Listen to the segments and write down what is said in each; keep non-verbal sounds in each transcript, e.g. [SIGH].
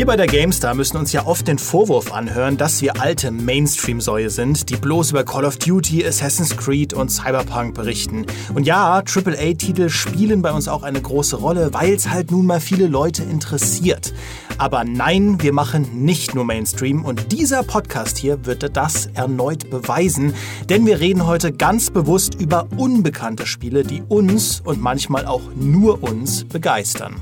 Wir bei der GameStar müssen uns ja oft den Vorwurf anhören, dass wir alte Mainstream-Säue sind, die bloß über Call of Duty, Assassin's Creed und Cyberpunk berichten. Und ja, AAA-Titel spielen bei uns auch eine große Rolle, weil es halt nun mal viele Leute interessiert. Aber nein, wir machen nicht nur Mainstream und dieser Podcast hier wird das erneut beweisen, denn wir reden heute ganz bewusst über unbekannte Spiele, die uns und manchmal auch nur uns begeistern.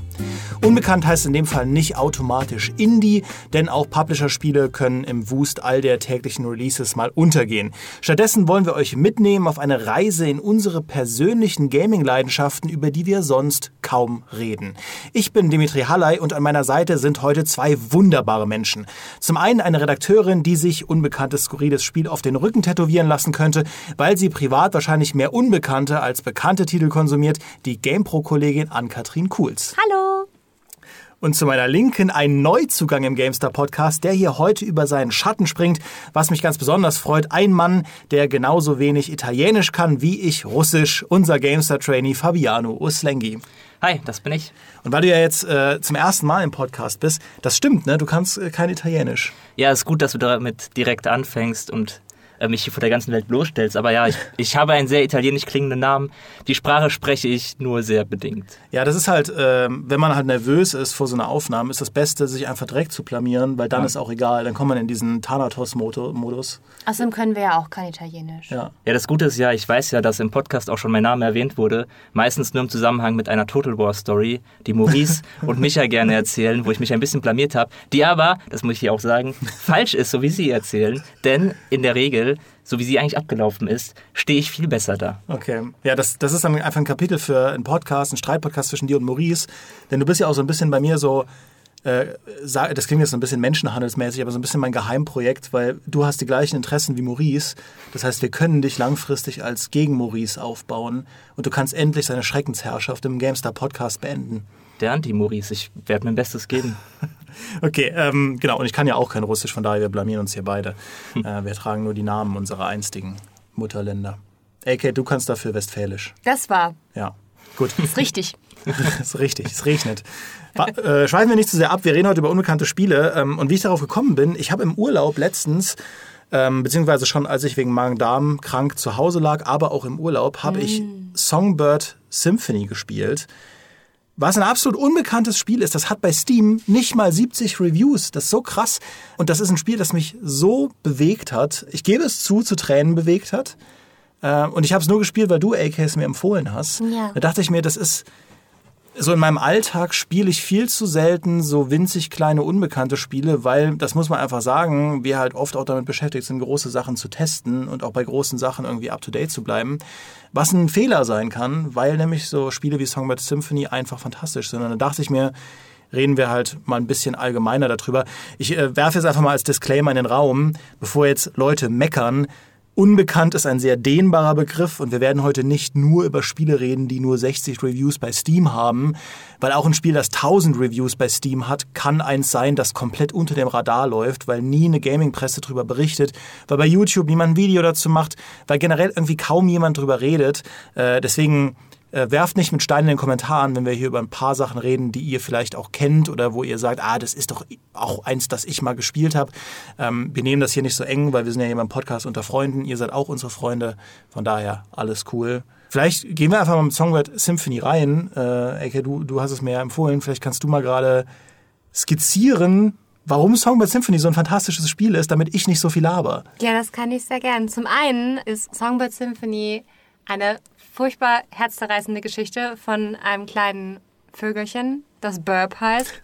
Unbekannt heißt in dem Fall nicht automatisch Indie, denn auch Publisher-Spiele können im Wust all der täglichen Releases mal untergehen. Stattdessen wollen wir euch mitnehmen auf eine Reise in unsere persönlichen Gaming-Leidenschaften, über die wir sonst kaum reden. Ich bin Dimitri Halley und an meiner Seite sind heute zwei wunderbare Menschen. Zum einen eine Redakteurin, die sich unbekanntes skurriles Spiel auf den Rücken tätowieren lassen könnte, weil sie privat wahrscheinlich mehr unbekannte als bekannte Titel konsumiert, die GamePro-Kollegin Ann-Kathrin Kuhls. Hallo! Und zu meiner Linken ein Neuzugang im GameStar Podcast, der hier heute über seinen Schatten springt, was mich ganz besonders freut. Ein Mann, der genauso wenig Italienisch kann wie ich Russisch, unser GameStar Trainee Fabiano Uslengi. Hi, das bin ich. Und weil du ja jetzt äh, zum ersten Mal im Podcast bist, das stimmt, ne? Du kannst äh, kein Italienisch. Ja, ist gut, dass du damit direkt anfängst und mich hier vor der ganzen Welt bloßstellst. Aber ja, ich, ich habe einen sehr italienisch klingenden Namen. Die Sprache spreche ich nur sehr bedingt. Ja, das ist halt, äh, wenn man halt nervös ist vor so einer Aufnahme, ist das Beste, sich einfach direkt zu blamieren, weil dann ja. ist auch egal. Dann kommt man in diesen Thanatos-Modus. Außerdem können wir ja auch kein Italienisch. Ja. ja, das Gute ist ja, ich weiß ja, dass im Podcast auch schon mein Name erwähnt wurde. Meistens nur im Zusammenhang mit einer Total War Story, die Maurice [LAUGHS] und Micha gerne erzählen, wo ich mich ein bisschen blamiert habe. Die aber, das muss ich hier auch sagen, falsch ist, so wie sie erzählen. Denn in der Regel so wie sie eigentlich abgelaufen ist, stehe ich viel besser da. Okay. Ja, das, das ist dann einfach ein Kapitel für einen Podcast, einen Streitpodcast zwischen dir und Maurice. Denn du bist ja auch so ein bisschen bei mir so, das klingt jetzt so ein bisschen menschenhandelsmäßig, aber so ein bisschen mein Geheimprojekt, weil du hast die gleichen Interessen wie Maurice. Das heißt, wir können dich langfristig als gegen Maurice aufbauen und du kannst endlich seine Schreckensherrschaft im GameStar Podcast beenden. Der Anti-Maurice, ich werde mein Bestes geben. [LAUGHS] Okay, ähm, genau. Und ich kann ja auch kein Russisch, von daher wir blamieren uns hier beide. Hm. Äh, wir tragen nur die Namen unserer einstigen Mutterländer. AK, du kannst dafür Westfälisch. Das war. Ja, gut. Ist richtig. [LAUGHS] ist richtig, es regnet. Äh, schweifen wir nicht zu sehr ab, wir reden heute über unbekannte Spiele. Ähm, und wie ich darauf gekommen bin, ich habe im Urlaub letztens, ähm, beziehungsweise schon als ich wegen Magen-Darm krank zu Hause lag, aber auch im Urlaub, habe mm. ich Songbird Symphony gespielt. Was ein absolut unbekanntes Spiel ist, das hat bei Steam nicht mal 70 Reviews. Das ist so krass. Und das ist ein Spiel, das mich so bewegt hat. Ich gebe es zu, zu Tränen bewegt hat. Äh, und ich habe es nur gespielt, weil du AK es mir empfohlen hast. Ja. Da dachte ich mir, das ist so in meinem Alltag spiele ich viel zu selten so winzig kleine unbekannte Spiele, weil, das muss man einfach sagen, wir halt oft auch damit beschäftigt sind, große Sachen zu testen und auch bei großen Sachen irgendwie up-to-date zu bleiben. Was ein Fehler sein kann, weil nämlich so Spiele wie Songbird Symphony einfach fantastisch sind. Und dann dachte ich mir, reden wir halt mal ein bisschen allgemeiner darüber. Ich äh, werfe jetzt einfach mal als Disclaimer in den Raum, bevor jetzt Leute meckern, Unbekannt ist ein sehr dehnbarer Begriff und wir werden heute nicht nur über Spiele reden, die nur 60 Reviews bei Steam haben, weil auch ein Spiel, das 1000 Reviews bei Steam hat, kann eins sein, das komplett unter dem Radar läuft, weil nie eine Gaming-Presse darüber berichtet, weil bei YouTube niemand ein Video dazu macht, weil generell irgendwie kaum jemand darüber redet. Äh, deswegen äh, werft nicht mit Steinen in den Kommentaren, wenn wir hier über ein paar Sachen reden, die ihr vielleicht auch kennt oder wo ihr sagt, ah, das ist doch auch eins, das ich mal gespielt habe. Ähm, wir nehmen das hier nicht so eng, weil wir sind ja hier beim Podcast unter Freunden. Ihr seid auch unsere Freunde. Von daher alles cool. Vielleicht gehen wir einfach mal mit Songbird Symphony rein. Äh, Eke, du, du hast es mir ja empfohlen. Vielleicht kannst du mal gerade skizzieren, warum Songbird Symphony so ein fantastisches Spiel ist, damit ich nicht so viel laber. Ja, das kann ich sehr gern. Zum einen ist Songbird Symphony eine furchtbar herzzerreißende Geschichte von einem kleinen Vögelchen, das Burp heißt.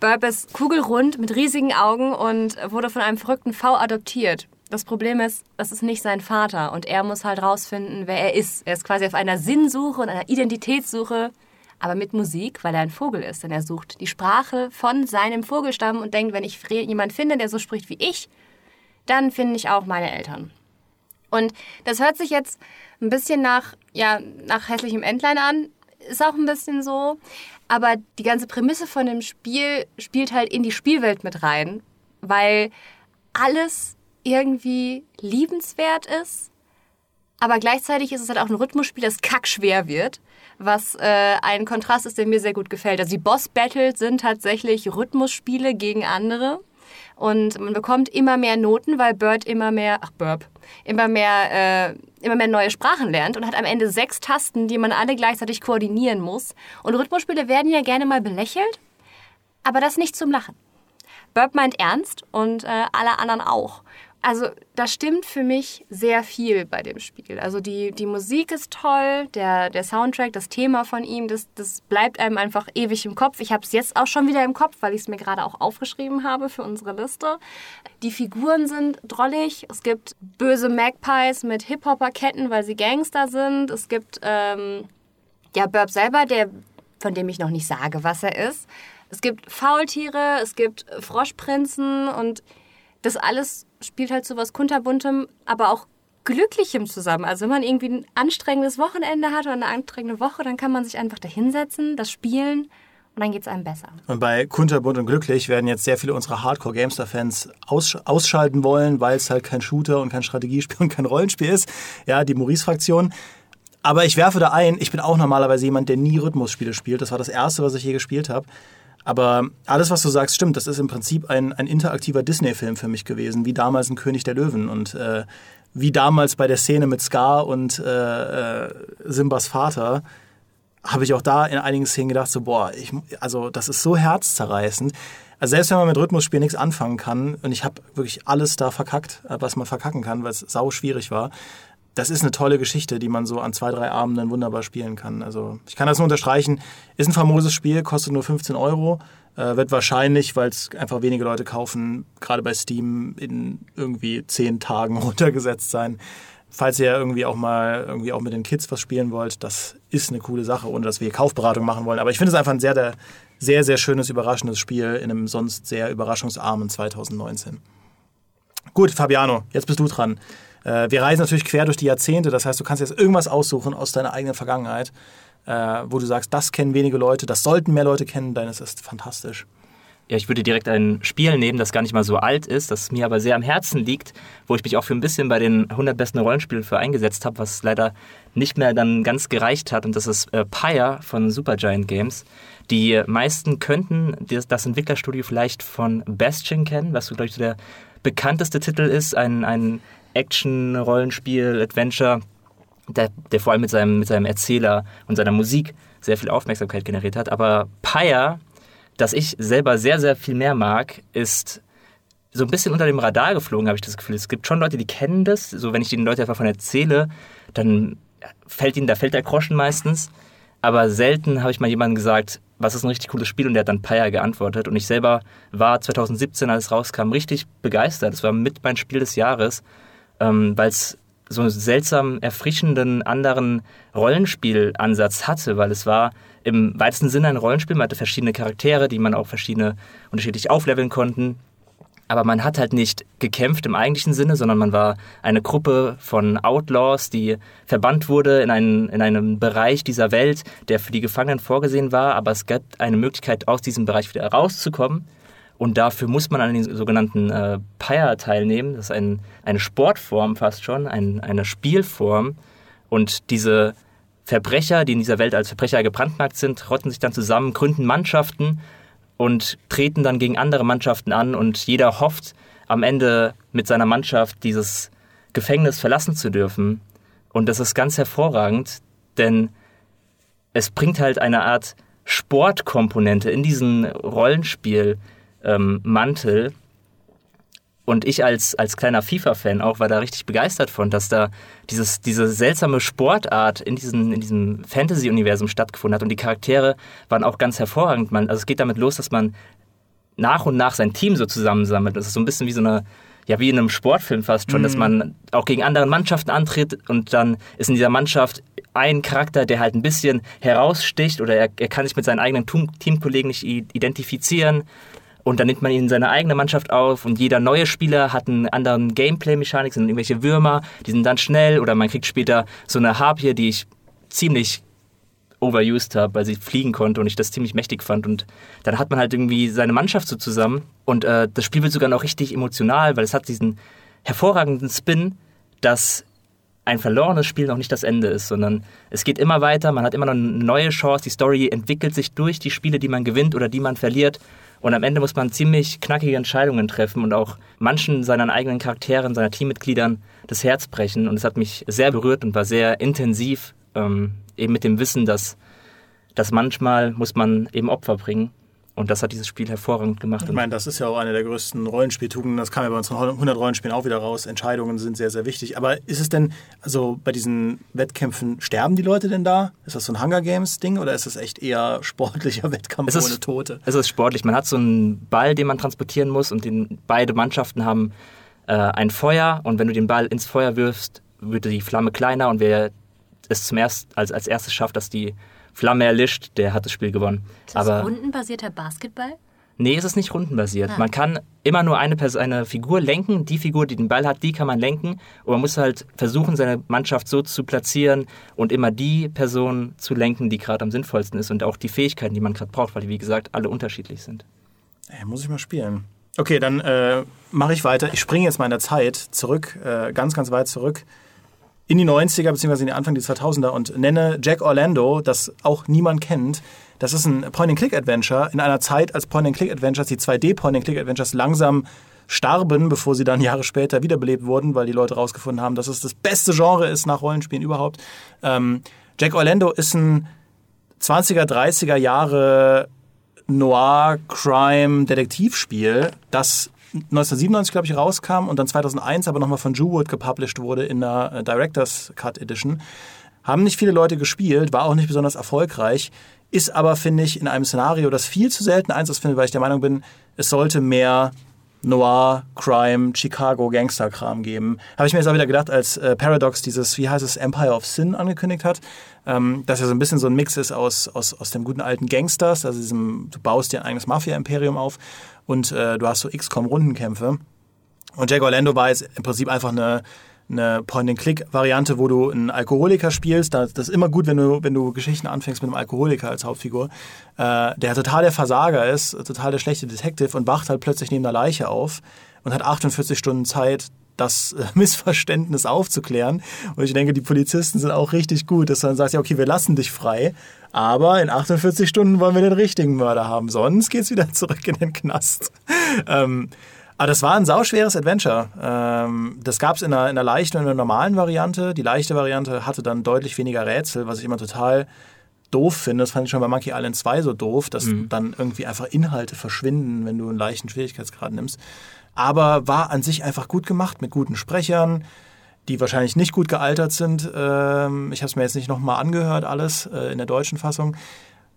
Burp ist kugelrund mit riesigen Augen und wurde von einem verrückten V adoptiert. Das Problem ist, das ist nicht sein Vater und er muss halt rausfinden, wer er ist. Er ist quasi auf einer Sinnsuche und einer Identitätssuche, aber mit Musik, weil er ein Vogel ist. Denn er sucht die Sprache von seinem Vogelstamm und denkt, wenn ich jemanden finde, der so spricht wie ich, dann finde ich auch meine Eltern. Und das hört sich jetzt ein bisschen nach, ja, nach hässlichem Endline an. Ist auch ein bisschen so. Aber die ganze Prämisse von dem Spiel spielt halt in die Spielwelt mit rein, weil alles irgendwie liebenswert ist, aber gleichzeitig ist es halt auch ein Rhythmusspiel, das kackschwer wird, was äh, ein Kontrast ist, der mir sehr gut gefällt. Also die Boss-Battles sind tatsächlich Rhythmusspiele gegen andere. Und man bekommt immer mehr Noten, weil Bird immer mehr, ach Burp, immer mehr, äh, immer mehr neue Sprachen lernt und hat am Ende sechs Tasten, die man alle gleichzeitig koordinieren muss. Und Rhythmusspiele werden ja gerne mal belächelt, aber das nicht zum Lachen. Burp meint ernst und äh, alle anderen auch. Also da stimmt für mich sehr viel bei dem Spiel. Also die, die Musik ist toll, der, der Soundtrack, das Thema von ihm, das, das bleibt einem einfach ewig im Kopf. Ich habe es jetzt auch schon wieder im Kopf, weil ich es mir gerade auch aufgeschrieben habe für unsere Liste. Die Figuren sind drollig. Es gibt böse Magpies mit Hip-Hopper-Ketten, weil sie Gangster sind. Es gibt ähm, ja Burp selber, der, von dem ich noch nicht sage, was er ist. Es gibt Faultiere, es gibt Froschprinzen und das alles spielt halt so was kunterbuntem, aber auch Glücklichem zusammen. Also wenn man irgendwie ein anstrengendes Wochenende hat oder eine anstrengende Woche, dann kann man sich einfach da hinsetzen, das spielen und dann geht es einem besser. Und bei Kunterbunt und Glücklich werden jetzt sehr viele unserer Hardcore-Gamester-Fans aus, ausschalten wollen, weil es halt kein Shooter und kein Strategiespiel [LAUGHS] und kein Rollenspiel ist. Ja, die Maurice-Fraktion. Aber ich werfe da ein, ich bin auch normalerweise jemand, der nie Rhythmusspiele spielt. Das war das erste, was ich je gespielt habe. Aber alles, was du sagst, stimmt. Das ist im Prinzip ein, ein interaktiver Disney-Film für mich gewesen, wie damals ein König der Löwen. Und äh, wie damals bei der Szene mit Scar und äh, äh, Simbas Vater, habe ich auch da in einigen Szenen gedacht, so, boah, ich, also das ist so herzzerreißend. Also selbst wenn man mit Rhythmusspiel nichts anfangen kann, und ich habe wirklich alles da verkackt, was man verkacken kann, weil es sau schwierig war, das ist eine tolle Geschichte, die man so an zwei, drei Abenden wunderbar spielen kann. Also ich kann das nur unterstreichen. Ist ein famoses Spiel, kostet nur 15 Euro. Äh, wird wahrscheinlich, weil es einfach wenige Leute kaufen, gerade bei Steam in irgendwie zehn Tagen [LAUGHS] runtergesetzt sein. Falls ihr irgendwie auch mal irgendwie auch mit den Kids was spielen wollt, das ist eine coole Sache, ohne dass wir Kaufberatung machen wollen. Aber ich finde es einfach ein sehr, sehr, sehr schönes, überraschendes Spiel in einem sonst sehr überraschungsarmen 2019. Gut, Fabiano, jetzt bist du dran. Äh, wir reisen natürlich quer durch die Jahrzehnte, das heißt, du kannst jetzt irgendwas aussuchen aus deiner eigenen Vergangenheit, äh, wo du sagst, das kennen wenige Leute, das sollten mehr Leute kennen, denn es ist fantastisch. Ja, ich würde direkt ein Spiel nehmen, das gar nicht mal so alt ist, das mir aber sehr am Herzen liegt, wo ich mich auch für ein bisschen bei den 100 besten Rollenspielen für eingesetzt habe, was leider nicht mehr dann ganz gereicht hat. Und das ist äh, Pyre von Supergiant Games. Die meisten könnten das, Entwicklerstudio vielleicht von Bastion kennen, was glaube ich, so der bekannteste Titel ist. Ein, ein Action, Rollenspiel, Adventure, der, der vor allem mit seinem, mit seinem Erzähler und seiner Musik sehr viel Aufmerksamkeit generiert hat. Aber Pyre, das ich selber sehr, sehr viel mehr mag, ist so ein bisschen unter dem Radar geflogen, habe ich das Gefühl. Es gibt schon Leute, die kennen das. So, wenn ich den Leuten einfach davon erzähle, dann fällt ihnen, da fällt der Groschen meistens. Aber selten habe ich mal jemandem gesagt, was ist ein richtig cooles Spiel und der hat dann Pyre geantwortet. Und ich selber war 2017, als es rauskam, richtig begeistert. Es war mit mein Spiel des Jahres ähm, weil es so einen seltsam erfrischenden anderen Rollenspielansatz hatte, weil es war im weitesten Sinne ein Rollenspiel. Man hatte verschiedene Charaktere, die man auch verschiedene unterschiedlich aufleveln konnten. Aber man hat halt nicht gekämpft im eigentlichen Sinne, sondern man war eine Gruppe von Outlaws, die verbannt wurde in einen, in einen Bereich dieser Welt, der für die Gefangenen vorgesehen war. Aber es gab eine Möglichkeit, aus diesem Bereich wieder rauszukommen. Und dafür muss man an den sogenannten äh, Pyre teilnehmen. Das ist ein, eine Sportform fast schon, ein, eine Spielform. Und diese Verbrecher, die in dieser Welt als Verbrecher gebrandmarkt sind, rotten sich dann zusammen, gründen Mannschaften und treten dann gegen andere Mannschaften an. Und jeder hofft, am Ende mit seiner Mannschaft dieses Gefängnis verlassen zu dürfen. Und das ist ganz hervorragend, denn es bringt halt eine Art Sportkomponente in diesen Rollenspiel ähm, Mantel. Und ich als, als kleiner FIFA-Fan auch war da richtig begeistert von, dass da dieses, diese seltsame Sportart in, diesen, in diesem Fantasy-Universum stattgefunden hat. Und die Charaktere waren auch ganz hervorragend. Man, also es geht damit los, dass man nach und nach sein Team so zusammensammelt. Das ist so ein bisschen wie so eine, ja, wie in einem Sportfilm fast schon, mhm. dass man auch gegen andere Mannschaften antritt und dann ist in dieser Mannschaft ein Charakter, der halt ein bisschen heraussticht oder er, er kann sich mit seinen eigenen Teamkollegen nicht identifizieren und dann nimmt man ihn in seine eigene Mannschaft auf und jeder neue Spieler hat einen anderen Gameplay-Mechanik, sind irgendwelche Würmer, die sind dann schnell oder man kriegt später so eine Harpie, die ich ziemlich overused habe, weil sie fliegen konnte und ich das ziemlich mächtig fand. Und dann hat man halt irgendwie seine Mannschaft so zusammen und äh, das Spiel wird sogar noch richtig emotional, weil es hat diesen hervorragenden Spin, dass ein verlorenes Spiel noch nicht das Ende ist, sondern es geht immer weiter, man hat immer noch eine neue Chance, die Story entwickelt sich durch die Spiele, die man gewinnt oder die man verliert. Und am Ende muss man ziemlich knackige Entscheidungen treffen und auch manchen seiner eigenen Charakteren, seiner Teammitgliedern das Herz brechen. Und es hat mich sehr berührt und war sehr intensiv, ähm, eben mit dem Wissen, dass, dass manchmal muss man eben Opfer bringen. Und das hat dieses Spiel hervorragend gemacht. Ich meine, das ist ja auch eine der größten Rollenspieltugenden. Das kam ja bei unseren 100 Rollenspielen auch wieder raus. Entscheidungen sind sehr, sehr wichtig. Aber ist es denn, also bei diesen Wettkämpfen, sterben die Leute denn da? Ist das so ein Hunger Games-Ding oder ist es echt eher sportlicher [LAUGHS] Wettkampf Es ist- ohne Tote? Es ist sportlich. Man hat so einen Ball, den man transportieren muss und den, beide Mannschaften haben äh, ein Feuer und wenn du den Ball ins Feuer wirfst, wird die Flamme kleiner und wer es zum erst, als, als erstes schafft, dass die Flamme erlischt, der hat das Spiel gewonnen. Ist das Aber rundenbasierter Basketball? nee, es ist nicht rundenbasiert. Man kann immer nur eine, Pers eine Figur lenken. Die Figur, die den Ball hat, die kann man lenken. Und man muss halt versuchen, seine Mannschaft so zu platzieren und immer die Person zu lenken, die gerade am sinnvollsten ist und auch die Fähigkeiten, die man gerade braucht, weil die, wie gesagt, alle unterschiedlich sind. Ey, muss ich mal spielen. Okay, dann äh, mache ich weiter. Ich springe jetzt mal in der Zeit zurück, äh, ganz, ganz weit zurück in die 90er bzw. in den Anfang der 2000er und nenne Jack Orlando, das auch niemand kennt. Das ist ein Point-and-Click-Adventure in einer Zeit, als Point-and-Click-Adventures, die 2D-Point-and-Click-Adventures langsam starben, bevor sie dann Jahre später wiederbelebt wurden, weil die Leute rausgefunden haben, dass es das beste Genre ist nach Rollenspielen überhaupt. Ähm, Jack Orlando ist ein 20er, 30er Jahre Noir-Crime-Detektivspiel, das 1997, glaube ich, rauskam und dann 2001 aber nochmal von Jewwood gepublished wurde in der äh, Director's Cut Edition. Haben nicht viele Leute gespielt, war auch nicht besonders erfolgreich, ist aber, finde ich, in einem Szenario, das viel zu selten Einsatz findet, weil ich der Meinung bin, es sollte mehr Noir, Crime, Chicago, Gangster-Kram geben. Habe ich mir jetzt auch wieder gedacht, als äh, Paradox dieses, wie heißt es, Empire of Sin angekündigt hat, ähm, dass er so ein bisschen so ein Mix ist aus, aus, aus dem guten alten Gangsters, also diesem, du baust dir ein eigenes Mafia-Imperium auf und äh, du hast so XCOM-Rundenkämpfe. Und Jack Orlando war jetzt im Prinzip einfach eine, eine Point-and-Click-Variante, wo du einen Alkoholiker spielst. Das ist immer gut, wenn du, wenn du Geschichten anfängst mit einem Alkoholiker als Hauptfigur, äh, der total der Versager ist, total der schlechte Detective und wacht halt plötzlich neben einer Leiche auf und hat 48 Stunden Zeit, das äh, [LAUGHS] Missverständnis aufzuklären. Und ich denke, die Polizisten sind auch richtig gut, dass du dann sagst, ja, okay, wir lassen dich frei, aber in 48 Stunden wollen wir den richtigen Mörder haben, sonst geht's wieder [LAUGHS] zurück in den Knast. ähm, aber das war ein sauschweres Adventure. Ähm, das gab es in einer, in einer leichten und einer normalen Variante. Die leichte Variante hatte dann deutlich weniger Rätsel, was ich immer total doof finde. Das fand ich schon bei Monkey Island 2 so doof, dass dann irgendwie einfach Inhalte verschwinden, wenn du einen leichten Schwierigkeitsgrad nimmst. Aber war an sich einfach gut gemacht mit guten Sprechern, die wahrscheinlich nicht gut gealtert sind. Ähm, ich habe es mir jetzt nicht nochmal angehört, alles äh, in der deutschen Fassung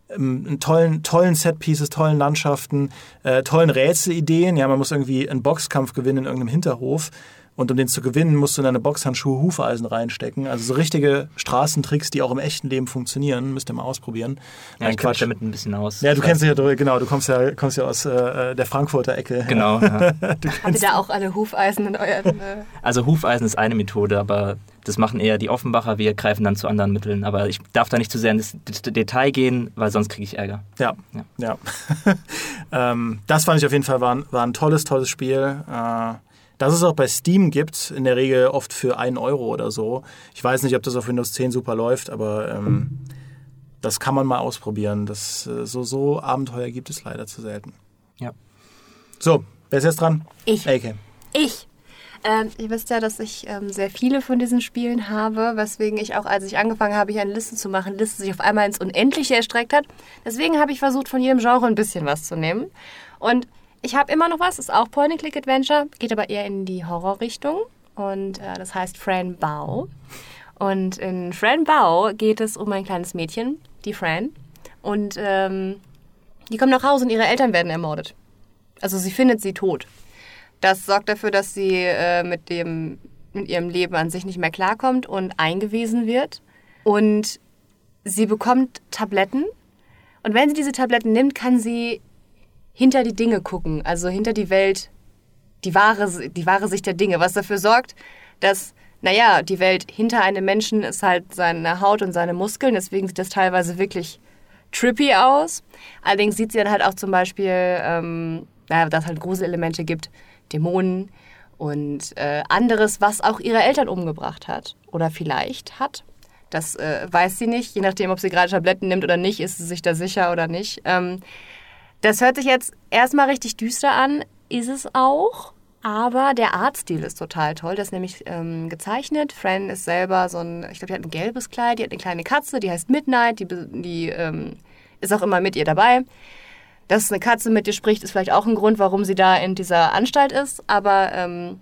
ähm, einen tollen, tollen Setpieces, tollen Landschaften, äh, tollen Rätselideen. Ja, man muss irgendwie einen Boxkampf gewinnen in irgendeinem Hinterhof. Und um den zu gewinnen, musst du in deine Boxhandschuhe Hufeisen reinstecken. Also so richtige Straßentricks, die auch im echten Leben funktionieren. Müsst ihr mal ausprobieren. Ja, Nein, ich mich damit ein bisschen aus. Ja, du kennst dich ja, genau, du kommst ja, kommst ja aus äh, der Frankfurter Ecke. [LAUGHS] Genau. Ja. [LAUGHS] Habt ihr da auch alle Hufeisen in euren... Äh Also Hufeisen ist eine Methode, aber das machen eher die Offenbacher. Wir greifen dann zu anderen Mitteln. Aber ich darf da nicht zu sehr ins Detail gehen, weil sonst kriege ich Ärger. Ja, Ja. ja. [LAUGHS] ähm, das fand ich auf jeden Fall war ein, war ein tolles, tolles Spiel. Äh, dass es auch bei Steam gibt, in der Regel oft für 1 Euro oder so. Ich weiß nicht, ob das auf Windows 10 super läuft, aber ähm, das kann man mal ausprobieren. Das, äh, so, so Abenteuer gibt es leider zu selten. Ja. So, wer ist jetzt dran? Ich. AK. Ich. Ähm, ihr wisst ja, dass ich ähm, sehr viele von diesen Spielen habe, weswegen ich auch, als ich angefangen habe, hier eine Liste zu machen, Liste sich auf einmal ins Unendliche erstreckt hat. Deswegen habe ich versucht, von jedem Genre ein bisschen was zu nehmen. Und ich habe immer noch was, ist auch Point-and-Click-Adventure, geht aber eher in die Horrorrichtung. Und äh, das heißt Fran Bao. Und in Fran Bao geht es um ein kleines Mädchen, die Fran. Und ähm, die kommt nach Hause und ihre Eltern werden ermordet. Also sie findet sie tot. Das sorgt dafür, dass sie äh, mit, dem, mit ihrem Leben an sich nicht mehr klarkommt und eingewiesen wird. Und sie bekommt Tabletten. Und wenn sie diese Tabletten nimmt, kann sie hinter die Dinge gucken, also hinter die Welt, die wahre, die wahre Sicht der Dinge, was dafür sorgt, dass, naja, die Welt hinter einem Menschen ist halt seine Haut und seine Muskeln, deswegen sieht das teilweise wirklich trippy aus. Allerdings sieht sie dann halt auch zum Beispiel, ähm, naja, dass es halt Gruselelemente gibt, Dämonen und äh, anderes, was auch ihre Eltern umgebracht hat. oder vielleicht hat. Das äh, weiß sie nicht. Je nachdem, ob sie gerade Tabletten nimmt oder nicht, ist sie sich da sicher oder nicht. Ähm, das hört sich jetzt erstmal richtig düster an, ist es auch. Aber der Artstil ist total toll. Das ist nämlich ähm, gezeichnet. Fran ist selber so ein, ich glaube, die hat ein gelbes Kleid, die hat eine kleine Katze, die heißt Midnight, die, die ähm, ist auch immer mit ihr dabei. Dass eine Katze mit dir spricht, ist vielleicht auch ein Grund, warum sie da in dieser Anstalt ist. Aber ähm,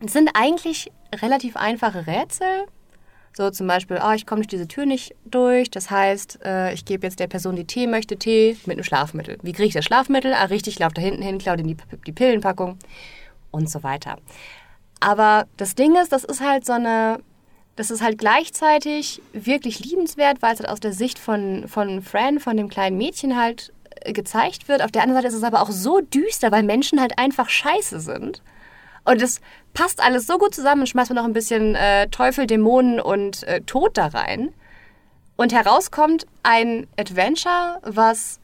es sind eigentlich relativ einfache Rätsel. So zum Beispiel, oh, ich komme durch diese Tür nicht durch. Das heißt, äh, ich gebe jetzt der Person, die Tee möchte, Tee mit einem Schlafmittel. Wie kriege ich das Schlafmittel? Ah, richtig, ich laufe da hinten hin, klaue die, die Pillenpackung und so weiter. Aber das Ding ist, das ist halt so eine, das ist halt gleichzeitig wirklich liebenswert, weil es halt aus der Sicht von, von Fran, von dem kleinen Mädchen halt äh, gezeigt wird. Auf der anderen Seite ist es aber auch so düster, weil Menschen halt einfach scheiße sind. Und es passt alles so gut zusammen. Schmeißt man noch ein bisschen äh, Teufel, Dämonen und äh, Tod da rein. Und herauskommt ein Adventure, was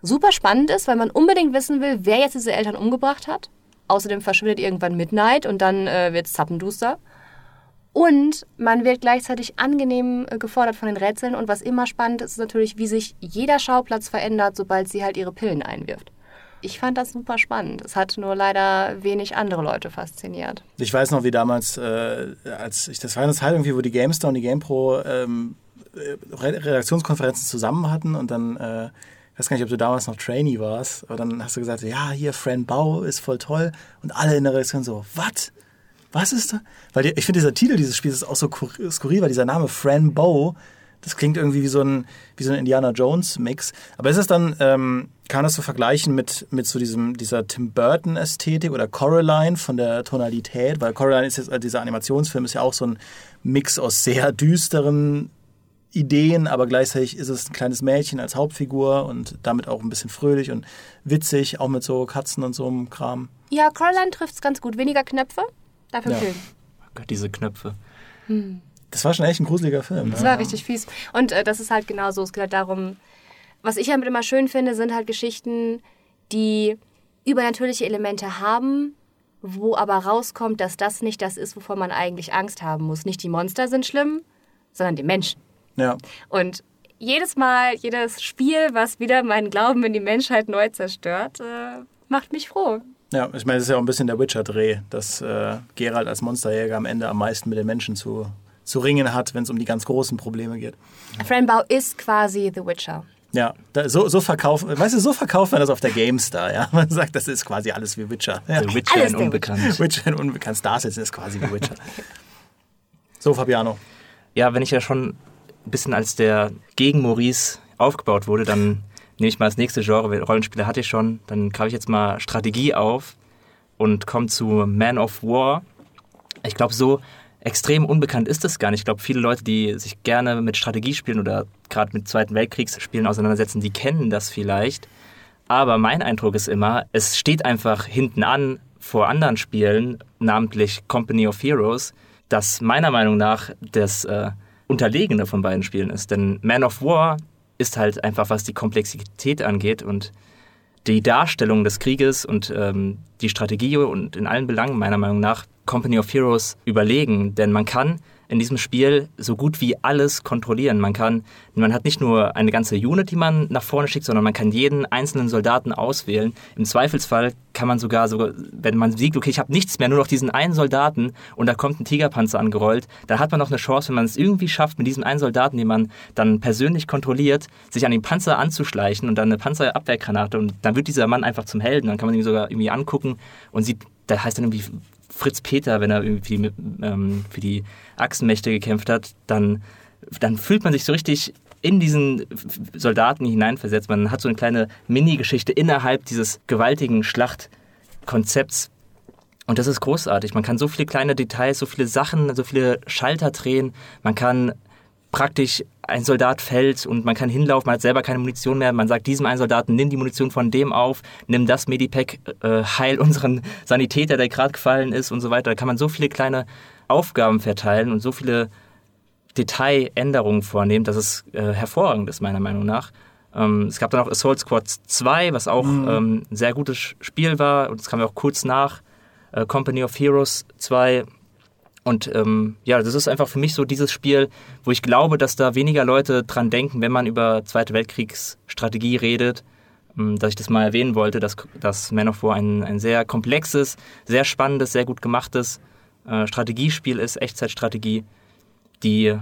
super spannend ist, weil man unbedingt wissen will, wer jetzt diese Eltern umgebracht hat. Außerdem verschwindet irgendwann Midnight und dann äh, wird es zappenduster. Und man wird gleichzeitig angenehm äh, gefordert von den Rätseln. Und was immer spannend ist, ist natürlich, wie sich jeder Schauplatz verändert, sobald sie halt ihre Pillen einwirft. Ich fand das super spannend. Es hat nur leider wenig andere Leute fasziniert. Ich weiß noch, wie damals, äh, als ich das war eine Zeit irgendwie, wo die GameStar und die GamePro ähm, Redaktionskonferenzen zusammen hatten und dann äh, weiß gar nicht, ob du damals noch Trainee warst, aber dann hast du gesagt, ja, hier, Fran Bau ist voll toll. Und alle in der Redaktion so, was? Was ist da? Weil die, ich finde, dieser Titel dieses Spiels ist auch so skurril, weil dieser Name Fran Bow, das klingt irgendwie wie so ein, wie so ein Indiana Jones-Mix. Aber ist es dann, ähm, kann das so vergleichen mit, mit so diesem, dieser Tim Burton-Ästhetik oder Coraline von der Tonalität? Weil Coraline ist jetzt, also dieser Animationsfilm ist ja auch so ein Mix aus sehr düsteren Ideen, aber gleichzeitig ist es ein kleines Mädchen als Hauptfigur und damit auch ein bisschen fröhlich und witzig, auch mit so Katzen und so einem Kram. Ja, Coraline trifft es ganz gut. Weniger Knöpfe, dafür ja. Film. Oh Gott, diese Knöpfe. Hm. Das war schon echt ein gruseliger Film. Das ne? war richtig fies. Und äh, das ist halt genau so. Es geht halt darum, was ich halt immer schön finde, sind halt Geschichten, die übernatürliche Elemente haben, wo aber rauskommt, dass das nicht das ist, wovor man eigentlich Angst haben muss. Nicht die Monster sind schlimm, sondern die Menschen. Ja. Und jedes Mal, jedes Spiel, was wieder meinen Glauben in die Menschheit neu zerstört, äh, macht mich froh. Ja, ich meine, das ist ja auch ein bisschen der Witcher-Dreh, dass äh, Geralt als Monsterjäger am Ende am meisten mit den Menschen zu, zu ringen hat, wenn es um die ganz großen Probleme geht. Franbau ist quasi The Witcher. Ja, da, so, so verkauft, weißt du, so verkauft man das auf der GameStar, ja. Man sagt, das ist quasi alles wie Witcher. Ja. The [LAUGHS] Witcher in Unbekannt. Witcher in Unbekannt. Star Citizen ist quasi wie Witcher. [LAUGHS] so, Fabiano. Ja, wenn ich ja schon ein bisschen als der gegen Maurice aufgebaut wurde, dann nehme ich mal das nächste Genre, Rollenspiele hatte ich schon, dann greife ich jetzt mal Strategie auf und komme zu Man of War. Ich glaube, so extrem unbekannt ist es gar nicht. Ich glaube, viele Leute, die sich gerne mit Strategiespielen oder gerade mit Zweiten Weltkriegsspielen auseinandersetzen, die kennen das vielleicht. Aber mein Eindruck ist immer, es steht einfach hinten an vor anderen Spielen, namentlich Company of Heroes, dass meiner Meinung nach das äh, unterlegene von beiden Spielen ist. Denn Man of War ist halt einfach, was die Komplexität angeht und die Darstellung des Krieges und ähm, die Strategie und in allen Belangen meiner Meinung nach Company of Heroes überlegen. Denn man kann in diesem Spiel so gut wie alles kontrollieren. Man kann, man hat nicht nur eine ganze Unit, die man nach vorne schickt, sondern man kann jeden einzelnen Soldaten auswählen. Im Zweifelsfall kann man sogar, sogar wenn man sieht, okay, ich habe nichts mehr, nur noch diesen einen Soldaten und da kommt ein Tigerpanzer angerollt, dann hat man noch eine Chance, wenn man es irgendwie schafft, mit diesem einen Soldaten, den man dann persönlich kontrolliert, sich an den Panzer anzuschleichen und dann eine Panzerabwehrgranate und dann wird dieser Mann einfach zum Helden. Dann kann man ihn sogar irgendwie angucken und sieht, da heißt dann irgendwie Fritz Peter, wenn er irgendwie mit, ähm, für die Achsenmächte gekämpft hat, dann, dann fühlt man sich so richtig in diesen Soldaten hineinversetzt. Man hat so eine kleine Mini-Geschichte innerhalb dieses gewaltigen Schlachtkonzepts. Und das ist großartig. Man kann so viele kleine Details, so viele Sachen, so viele Schalter drehen. Man kann praktisch ein Soldat fällt und man kann hinlaufen, man hat selber keine Munition mehr. Man sagt diesem einen Soldaten, nimm die Munition von dem auf, nimm das Medipack, äh, heil unseren Sanitäter, der gerade gefallen ist und so weiter. Da kann man so viele kleine Aufgaben verteilen und so viele Detailänderungen vornehmen, dass es äh, hervorragend ist, meiner Meinung nach. Ähm, es gab dann auch Assault Squad 2, was auch mhm. ähm, ein sehr gutes Spiel war und es kam ja auch kurz nach äh, Company of Heroes 2 Und ähm, ja, das ist einfach für mich so dieses Spiel, wo ich glaube, dass da weniger Leute dran denken, wenn man über Zweite Weltkriegsstrategie redet, ähm, dass ich das mal erwähnen wollte, dass, dass Man of War ein, ein sehr komplexes, sehr spannendes, sehr gut gemachtes äh, Strategiespiel ist, Echtzeitstrategie, die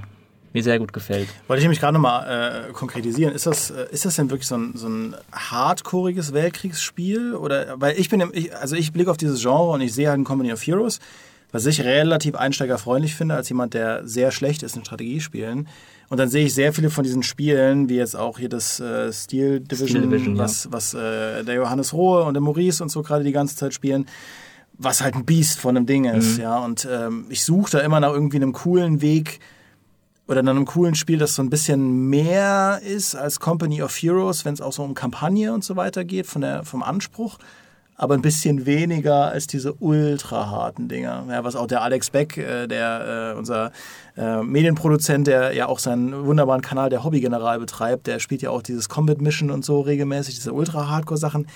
mir sehr gut gefällt. Wollte ich nämlich gerade nochmal äh, konkretisieren. Ist das, äh, ist das denn wirklich so ein, so ein hardcoreiges Weltkriegsspiel? Oder, weil ich bin, ich, also ich blicke auf dieses Genre und ich sehe halt ein Company of Heroes, was ich relativ einsteigerfreundlich finde, als jemand, der sehr schlecht ist in Strategiespielen. Und dann sehe ich sehr viele von diesen Spielen, wie jetzt auch hier das äh, Steel Division, Steel Division was, ja. was äh, der Johannes Rohe und der Maurice und so gerade die ganze Zeit spielen, was halt ein Biest von einem Ding ist. Mhm. Ja, und ähm, ich suche da immer nach irgendwie einem coolen Weg, oder dann einem coolen Spiel, das so ein bisschen mehr ist als Company of Heroes, wenn es auch so um Kampagne und so weiter geht, von der, vom Anspruch, aber ein bisschen weniger als diese ultra harten Dinger. Ja, was auch der Alex Beck, äh, der äh, unser äh, Medienproduzent, der ja auch seinen wunderbaren Kanal der Hobbygeneral betreibt, der spielt ja auch dieses Combat Mission und so regelmäßig, diese ultra Hardcore Sachen.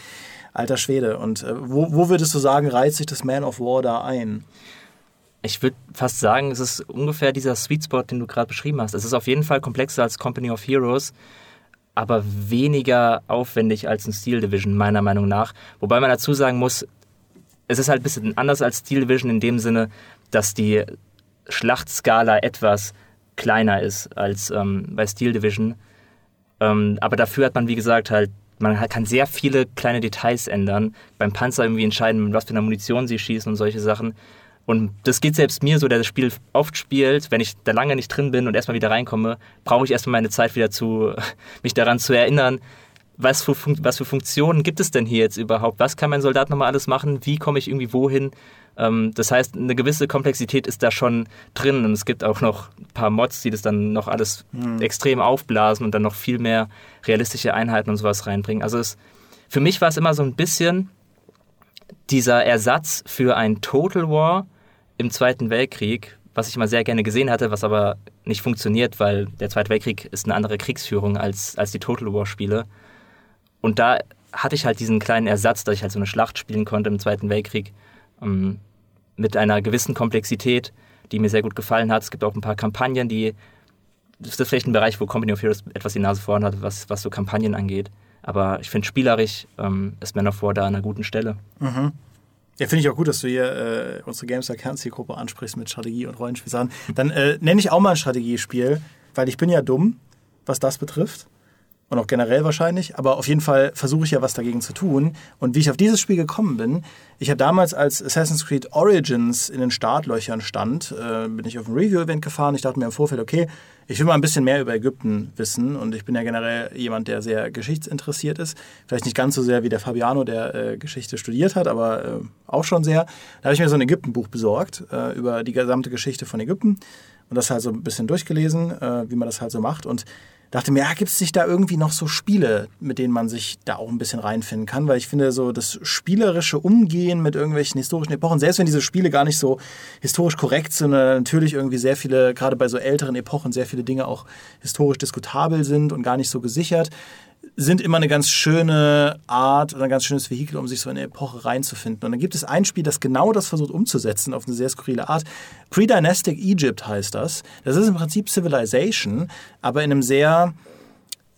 Alter Schwede. Und äh, wo, wo würdest du sagen, reizt sich das Man of War da ein? Ich würde fast sagen, es ist ungefähr dieser Sweet Spot, den du gerade beschrieben hast. Es ist auf jeden Fall komplexer als Company of Heroes, aber weniger aufwendig als ein Steel Division, meiner Meinung nach. Wobei man dazu sagen muss, es ist halt ein bisschen anders als Steel Division in dem Sinne, dass die Schlachtskala etwas kleiner ist als ähm, bei Steel Division. Ähm, aber dafür hat man, wie gesagt, halt, man kann sehr viele kleine Details ändern. Beim Panzer irgendwie entscheiden, mit was für einer Munition sie schießen und solche Sachen. Und das geht selbst mir so, der das Spiel oft spielt, wenn ich da lange nicht drin bin und erstmal wieder reinkomme, brauche ich erstmal meine Zeit wieder zu, [LAUGHS] mich daran zu erinnern, was für, was für Funktionen gibt es denn hier jetzt überhaupt? Was kann mein Soldat nochmal alles machen? Wie komme ich irgendwie wohin? Ähm, das heißt, eine gewisse Komplexität ist da schon drin und es gibt auch noch ein paar Mods, die das dann noch alles Hm. extrem aufblasen und dann noch viel mehr realistische Einheiten und sowas reinbringen. Also es, für mich war es immer so ein bisschen dieser Ersatz für ein Total War im Zweiten Weltkrieg, was ich immer sehr gerne gesehen hatte, was aber nicht funktioniert, weil der Zweite Weltkrieg ist eine andere Kriegsführung als, als die Total War-Spiele. Und da hatte ich halt diesen kleinen Ersatz, dass ich halt so eine Schlacht spielen konnte im Zweiten Weltkrieg ähm, mit einer gewissen Komplexität, die mir sehr gut gefallen hat. Es gibt auch ein paar Kampagnen, die das ist vielleicht ein Bereich, wo Company of Heroes etwas die Nase vorn hat, was, was so Kampagnen angeht. Aber ich finde, spielerisch ähm, ist Man of War da an einer guten Stelle. Ja, finde ich auch gut, dass du hier äh, unsere Gamestar Kernzielgruppe ansprichst mit Strategie und Rollenspielsachen. Dann äh, nenne ich auch mal ein Strategiespiel, weil ich bin ja dumm, was das betrifft. Und auch generell wahrscheinlich. Aber auf jeden Fall versuche ich ja was dagegen zu tun. Und wie ich auf dieses Spiel gekommen bin, ich habe damals, als Assassin's Creed Origins in den Startlöchern stand, äh, bin ich auf ein Review-Event gefahren. Ich dachte mir im Vorfeld, okay, ich will mal ein bisschen mehr über Ägypten wissen. Und ich bin ja generell jemand, der sehr geschichtsinteressiert ist. Vielleicht nicht ganz so sehr wie der Fabiano, der äh, Geschichte studiert hat, aber äh, auch schon sehr. Da habe ich mir so ein Ägyptenbuch besorgt äh, über die gesamte Geschichte von Ägypten. Und das halt so ein bisschen durchgelesen, äh, wie man das halt so macht. Und dachte mir, ja, gibt es nicht da irgendwie noch so Spiele, mit denen man sich da auch ein bisschen reinfinden kann? Weil ich finde, so das spielerische Umgehen mit irgendwelchen historischen Epochen, selbst wenn diese Spiele gar nicht so historisch korrekt sind, natürlich irgendwie sehr viele, gerade bei so älteren Epochen, sehr viele Dinge auch historisch diskutabel sind und gar nicht so gesichert, sind immer eine ganz schöne Art oder ein ganz schönes Vehikel, um sich so in eine Epoche reinzufinden. Und dann gibt es ein Spiel, das genau das versucht umzusetzen auf eine sehr skurrile Art. Pre-Dynastic Egypt heißt das. Das ist im Prinzip Civilization, aber in einem sehr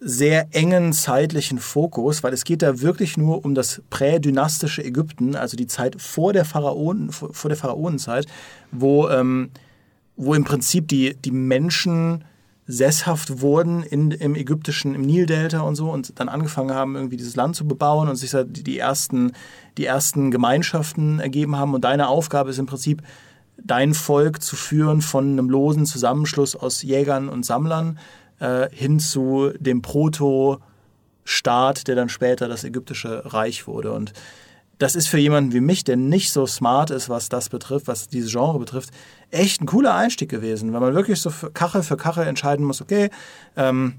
sehr engen zeitlichen Fokus, weil es geht da wirklich nur um das prädynastische Ägypten, also die Zeit vor der, Pharaonen, vor der Pharaonenzeit, wo, ähm, wo im Prinzip die, die Menschen sesshaft wurden in, im ägyptischen, im Nildelta und so und dann angefangen haben, irgendwie dieses Land zu bebauen und sich die, ersten, die ersten Gemeinschaften ergeben haben. Und deine Aufgabe ist im Prinzip, dein Volk zu führen von einem losen Zusammenschluss aus Jägern und Sammlern äh, hin zu dem Proto-Staat, der dann später das ägyptische Reich wurde. Und das ist für jemanden wie mich, der nicht so smart ist, was das betrifft, was dieses Genre betrifft, echt ein cooler Einstieg gewesen, weil man wirklich so für Kachel für Kachel entscheiden muss, okay, ähm,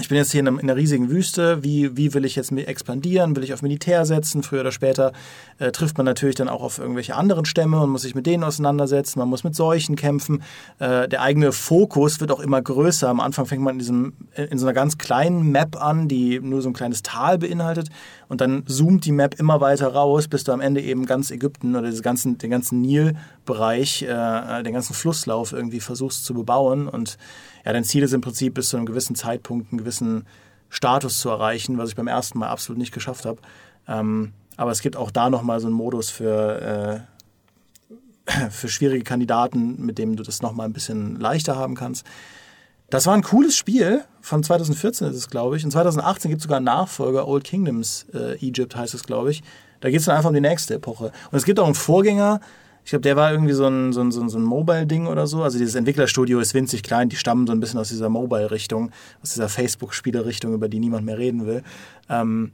ich bin jetzt hier in, einer riesigen Wüste, wie, wie will ich jetzt expandieren, will ich auf Militär setzen, früher oder später äh, trifft man natürlich dann auch auf irgendwelche anderen Stämme und muss sich mit denen auseinandersetzen, man muss mit Seuchen kämpfen, äh, der eigene Fokus wird auch immer größer, am Anfang fängt man in, diesem, in so einer ganz kleinen Map an, die nur so ein kleines Tal beinhaltet und dann zoomt die Map immer weiter raus, bis du am Ende eben ganz Ägypten oder ganzen, den ganzen Nilbereich, äh, den ganzen Flusslauf irgendwie versuchst zu bebauen und ja, dein Ziel ist im Prinzip bis zu einem gewissen Zeitpunkt einen gewissen Status zu erreichen, was ich beim ersten Mal absolut nicht geschafft habe. Ähm, aber es gibt auch da nochmal so einen Modus für, äh, [CLEARS THROAT] für schwierige Kandidaten, mit dem du das nochmal ein bisschen leichter haben kannst. Das war ein cooles Spiel. Von 2014 ist es, glaube ich. Und 2018 gibt es sogar einen Nachfolger, Old Kingdoms äh, Egypt heißt es, glaube ich. Da geht es dann einfach um die nächste Epoche. Und es gibt auch einen Vorgänger, ich glaube, der war irgendwie so ein, so ein, so ein, Mobile-Ding oder so. Also dieses Entwicklerstudio ist winzig klein, die stammen so ein bisschen aus dieser Mobile-Richtung, aus dieser Facebook-Spiele-Richtung, über die niemand mehr reden will. Ähm,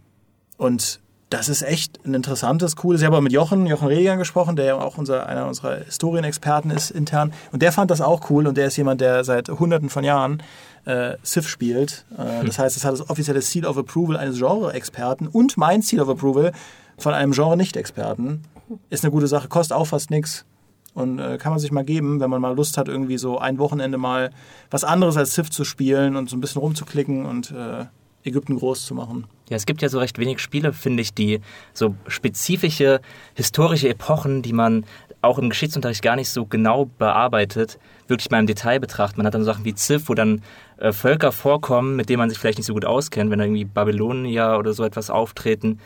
und das ist echt ein interessantes, cooles. Ich habe auch mit Jochen, Jochen Reger gesprochen, der ja auch unser, einer unserer Historienexperten ist intern. Und der fand das auch cool und der ist jemand, der seit hunderten von Jahren äh, Civ spielt. Äh, das heißt, es hat das offizielle Seal of Approval eines Genre-Experten und mein Seal of Approval von einem Genre-Nicht-Experten ist eine gute Sache, kostet auch fast nichts. Und äh, kann man sich mal geben, wenn man mal Lust hat, irgendwie so ein Wochenende mal was anderes als Civ zu spielen und so ein bisschen rumzuklicken und äh, Ägypten groß zu machen. Ja, es gibt ja so recht wenig Spiele, finde ich, die so spezifische historische Epochen, die man auch im Geschichtsunterricht gar nicht so genau bearbeitet, wirklich mal im Detail betrachtet. Man hat dann so Sachen wie Civ, wo dann äh, Völker vorkommen, mit denen man sich vielleicht nicht so gut auskennt, wenn da irgendwie Babylonier oder so etwas auftreten.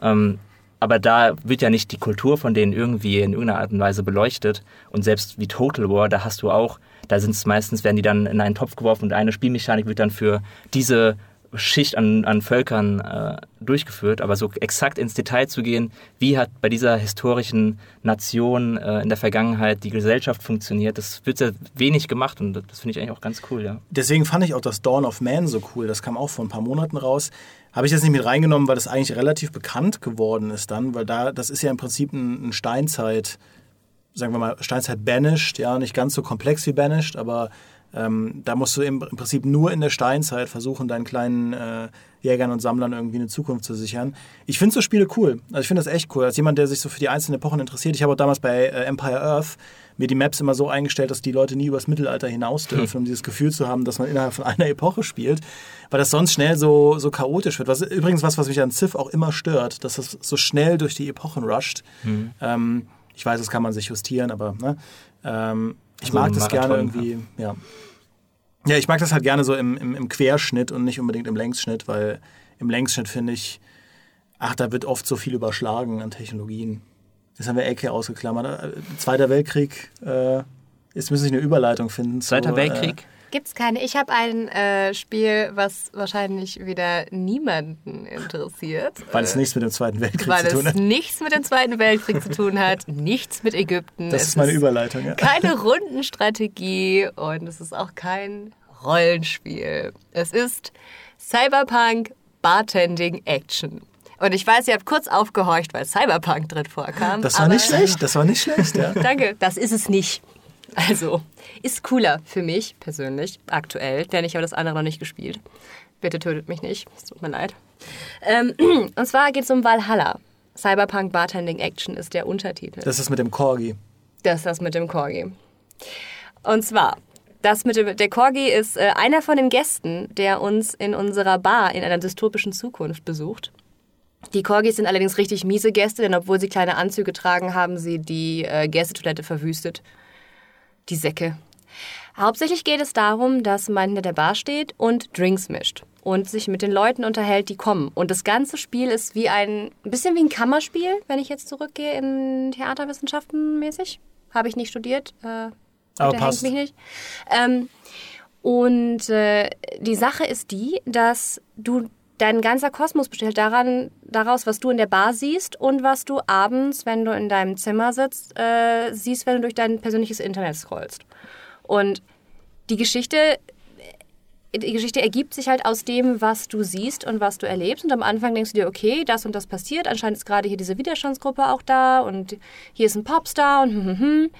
Ähm, aber da wird ja nicht die Kultur von denen irgendwie in irgendeiner Art und Weise beleuchtet. Und selbst wie Total War, da hast du auch, da sind es meistens, werden die dann in einen Topf geworfen und eine Spielmechanik wird dann für diese Schicht an, an Völkern äh, durchgeführt, aber so exakt ins Detail zu gehen, wie hat bei dieser historischen Nation äh, in der Vergangenheit die Gesellschaft funktioniert, das wird sehr wenig gemacht und das finde ich eigentlich auch ganz cool, ja. Deswegen fand ich auch das Dawn of Man so cool, das kam auch vor ein paar Monaten raus. Habe ich jetzt nicht mit reingenommen, weil das eigentlich relativ bekannt geworden ist dann, weil da, das ist ja im Prinzip ein, ein Steinzeit, sagen wir mal, Steinzeit banished, ja, nicht ganz so komplex wie banished, aber ähm, da musst du im, im, Prinzip nur in der Steinzeit versuchen, deinen kleinen äh, Jägern und Sammlern irgendwie eine Zukunft zu sichern. Ich finde so Spiele cool. Also ich finde das echt cool. Als jemand, der sich so für die einzelnen Epochen interessiert, ich habe auch damals bei äh, Empire Earth mir die Maps immer so eingestellt, dass die Leute nie übers Mittelalter hinaus hm. dürfen, hm. um dieses Gefühl zu haben, dass man innerhalb von [LAUGHS] einer Epoche spielt, weil das sonst schnell so, so chaotisch wird. Was, übrigens was, was mich an Civ auch immer stört, dass das so schnell durch die Epochen rusht. Hm. Ähm, ich weiß, das kann man sich justieren, aber ne, ähm, ich also mag das Marathon, gerne irgendwie, ja. Ja, ich mag das halt gerne so im, im, im Querschnitt und nicht unbedingt im Längsschnitt, weil im Längsschnitt finde ich, ach, da wird oft so viel überschlagen an Technologien. Das haben wir Ecke ausgeklammert. Äh, Zweiter Weltkrieg, äh, jetzt müssen Sie eine Überleitung finden. Zweiter zu, Weltkrieg? Äh, Gibt's keine. Ich habe ein äh, Spiel, was wahrscheinlich wieder niemanden interessiert. Weil es nichts mit dem Zweiten Weltkrieg zu tun hat. Weil es nichts mit dem Zweiten Weltkrieg zu tun hat, nichts mit Ägypten. Das es ist meine Überleitung, ja. Keine [LAUGHS] Rundenstrategie und es ist auch kein Rollenspiel. Es ist Cyberpunk Bartending Action. Und ich weiß, ihr habt kurz aufgehorcht, weil Cyberpunk drin vorkam. Das war nicht schlecht, das war nicht schlecht, ja. [LAUGHS] Danke, das ist es nicht. Also, ist cooler für mich persönlich, aktuell, denn ich habe das andere noch nicht gespielt. Bitte tötet mich nicht, es tut mir leid. Ähm, [CLEARS THROAT] und zwar geht es um Valhalla. Cyberpunk Bartending Action ist der Untertitel. Das ist mit dem Corgi. Das ist das mit dem Corgi. Und zwar, das mit dem, der Corgi ist äh, einer von den Gästen, der uns in unserer Bar in einer dystopischen Zukunft besucht. Die Corgis sind allerdings richtig miese Gäste, denn obwohl sie kleine Anzüge tragen, haben sie die äh, Gästetoilette verwüstet die Säcke. Hauptsächlich geht es darum, dass man hinter der Bar steht und Drinks mischt und sich mit den Leuten unterhält, die kommen. Und das ganze Spiel ist wie ein, ein bisschen wie ein Kammerspiel, wenn ich jetzt zurückgehe in Theaterwissenschaften mäßig. Habe ich nicht studiert. Äh, Aber passt. mich nicht. Ähm, und äh, die Sache ist die, dass du dein ganzer Kosmos besteht daran, daraus, was du in der Bar siehst und was du abends, wenn du in deinem Zimmer sitzt, äh, siehst, wenn du durch dein persönliches Internet scrollst. Und die Geschichte, die Geschichte ergibt sich halt aus dem, was du siehst und was du erlebst. Und am Anfang denkst du dir, okay, das und das passiert. Anscheinend ist gerade hier diese Widerstandsgruppe auch da und hier ist ein Popstar und hm, hm, hm.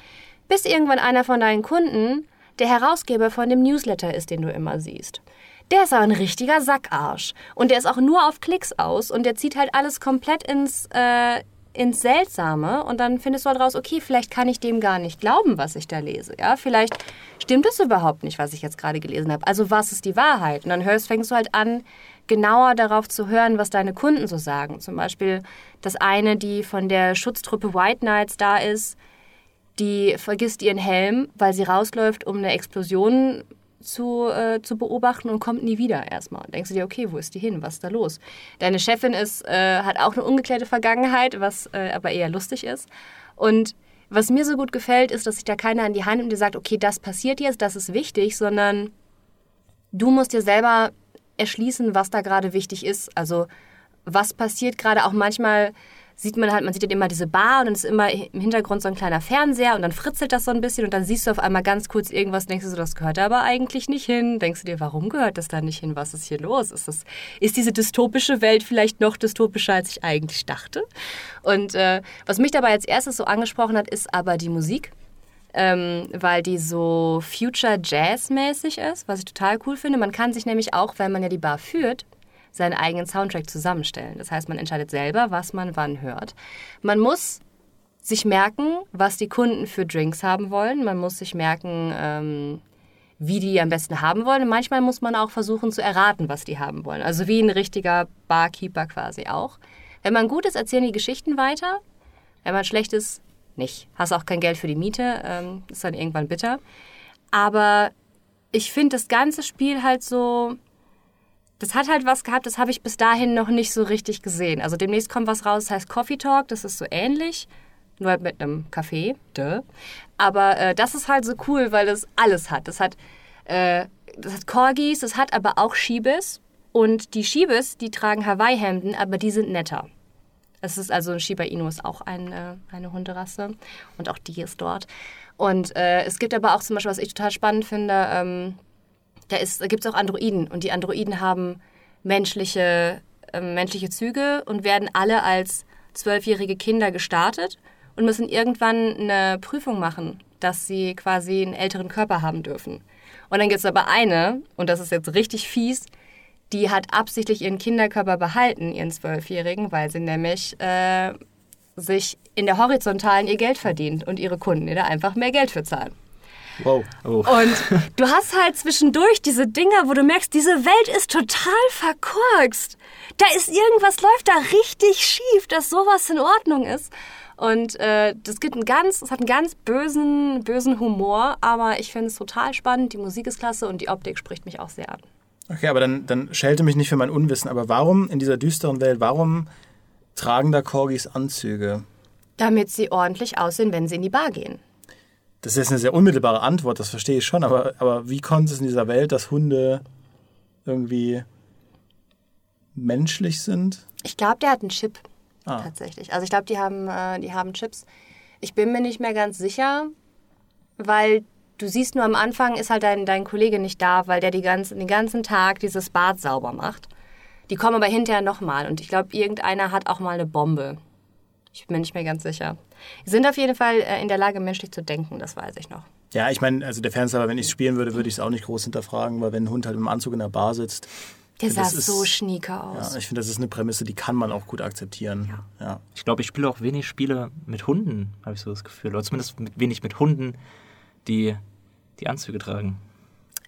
Bis irgendwann einer von deinen Kunden der Herausgeber von dem Newsletter ist, den du immer siehst Der ist aber ein richtiger Sackarsch. Und der ist auch nur auf Klicks aus und der zieht halt alles komplett ins, äh, ins Seltsame und dann findest du halt raus, okay, vielleicht kann ich dem gar nicht glauben, was ich da lese. Ja, vielleicht stimmt es überhaupt nicht, was ich jetzt gerade gelesen habe. Also was ist die Wahrheit? Und dann hörst, fängst du halt an, genauer darauf zu hören, was deine Kunden so sagen. Zum Beispiel das eine, die von der Schutztruppe White Knights da ist, die vergisst ihren Helm, weil sie rausläuft, um eine Explosion zu, äh, zu beobachten und kommt nie wieder erstmal. Denkst du dir, okay, wo ist die hin? Was ist da los? Deine Chefin ist, äh, hat auch eine ungeklärte Vergangenheit, was äh, aber eher lustig ist. Und was mir so gut gefällt, ist, dass sich da keiner an die Hand nimmt und sagt, okay, das passiert jetzt, das ist wichtig, sondern du musst dir selber erschließen, was da gerade wichtig ist. Also was passiert gerade auch manchmal sieht man halt, man sieht halt immer diese Bar und dann ist immer im Hintergrund so ein kleiner Fernseher und dann fritzelt das so ein bisschen und dann siehst du auf einmal ganz kurz irgendwas, denkst du so, das gehört da aber eigentlich nicht hin. Denkst du dir, warum gehört das da nicht hin? Was ist hier los? Ist, das, ist diese dystopische Welt vielleicht noch dystopischer, als ich eigentlich dachte? Und äh, was mich dabei als erstes so angesprochen hat, ist aber die Musik. Ähm, weil die so Future Jazz mäßig ist, was ich total cool finde. Man kann sich nämlich auch, wenn man ja die Bar führt, seinen eigenen Soundtrack zusammenstellen. Das heißt, man entscheidet selber, was man wann hört. Man muss sich merken, was die Kunden für Drinks haben wollen. Man muss sich merken, ähm, wie die am besten haben wollen. Und manchmal muss man auch versuchen zu erraten, was die haben wollen. Also wie ein richtiger Barkeeper quasi auch. Wenn man gut ist, erzählen die Geschichten weiter. Wenn man schlecht ist, nicht. Hast auch kein Geld für die Miete, ähm, ist dann irgendwann bitter. Aber ich finde das ganze Spiel halt so das hat halt was gehabt, das habe ich bis dahin noch nicht so richtig gesehen. Also demnächst kommt was raus, das heißt Coffee Talk, das ist so ähnlich, nur halt mit einem Kaffee. Duh. Aber äh, das ist halt so cool, weil das alles hat. Das hat, äh, das hat Corgis, das hat aber auch Schiebes. Und die Schiebes, die tragen Hawaii-Hemden, aber die sind netter. Es ist also Shiba Inu ist auch eine, eine Hunderasse und auch die ist dort. Und äh, es gibt aber auch zum Beispiel, was ich total spannend finde, ähm, da, da gibt es auch Androiden und die Androiden haben menschliche, äh, menschliche Züge und werden alle als zwölfjährige Kinder gestartet und müssen irgendwann eine Prüfung machen, dass sie quasi einen älteren Körper haben dürfen. Und dann gibt es aber eine, und das ist jetzt richtig fies, die hat absichtlich ihren Kinderkörper behalten, ihren Zwölfjährigen, weil sie nämlich äh, sich in der Horizontalen ihr Geld verdient und ihre Kunden ihr da einfach mehr Geld für zahlen. Wow. Oh. Und du hast halt zwischendurch diese Dinger, wo du merkst, diese Welt ist total verkorkst. Da ist irgendwas, läuft da richtig schief, dass sowas in Ordnung ist. Und äh, das gibt einen ganz, es hat einen ganz bösen, bösen Humor, aber ich finde es total spannend. Die Musik ist klasse und die Optik spricht mich auch sehr an. Okay, aber dann, dann schelte mich nicht für mein Unwissen. Aber warum in dieser düsteren Welt, warum tragen da Corgis Anzüge? Damit sie ordentlich aussehen, wenn sie in die Bar gehen. Das ist jetzt eine sehr unmittelbare Antwort, das verstehe ich schon, aber, aber wie kommt es in dieser Welt, dass Hunde irgendwie menschlich sind? Ich glaube, der hat einen Chip ah. tatsächlich. Also ich glaube, die haben, äh, die haben Chips. Ich bin mir nicht mehr ganz sicher, weil du siehst nur am Anfang ist halt dein, dein Kollege nicht da, weil der die ganzen, den ganzen Tag dieses Bad sauber macht. Die kommen aber hinterher nochmal und ich glaube, irgendeiner hat auch mal eine Bombe. Ich bin mir nicht mehr ganz sicher. Sie sind auf jeden Fall äh, in der Lage, menschlich zu denken, das weiß ich noch. Ja, ich meine, also der Fernseher, wenn ich es spielen würde, würde ich es auch nicht groß hinterfragen, weil wenn ein Hund halt im Anzug in der Bar sitzt. Der sah ist, so schnieker aus. Ja, ich finde, das ist eine Prämisse, die kann man auch gut akzeptieren. Ja. ja. Ich glaube, ich spiele auch wenig Spiele mit Hunden, habe ich so das Gefühl. Oder zumindest mit, wenig mit Hunden, die die Anzüge tragen.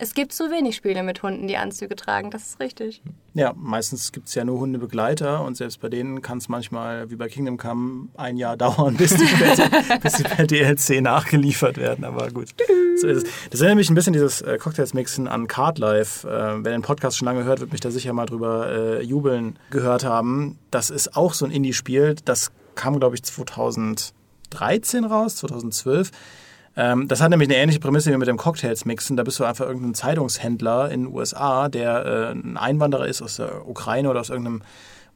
Es gibt zu wenig Spiele mit Hunden, die Anzüge tragen, das ist richtig. Ja, meistens gibt es ja nur Hundebegleiter und selbst bei denen kann es manchmal, wie bei Kingdom Come, ein Jahr [LAUGHS] dauern, bis die, bis die per DLC nachgeliefert werden. Aber gut, so ist es. Das erinnert mich ein bisschen dieses äh, Cocktails-Mixen an Card Life. Äh, wer den Podcast schon lange hört, wird mich da sicher mal drüber äh, jubeln gehört haben. Das ist auch so ein Indie-Spiel. Das kam, glaube ich, 2013 raus, 2012 ähm, das hat nämlich eine ähnliche Prämisse wie mit dem Cocktails mixen. Da bist du einfach irgendein Zeitungshändler in den USA, der äh, ein Einwanderer ist aus der Ukraine oder aus irgendeinem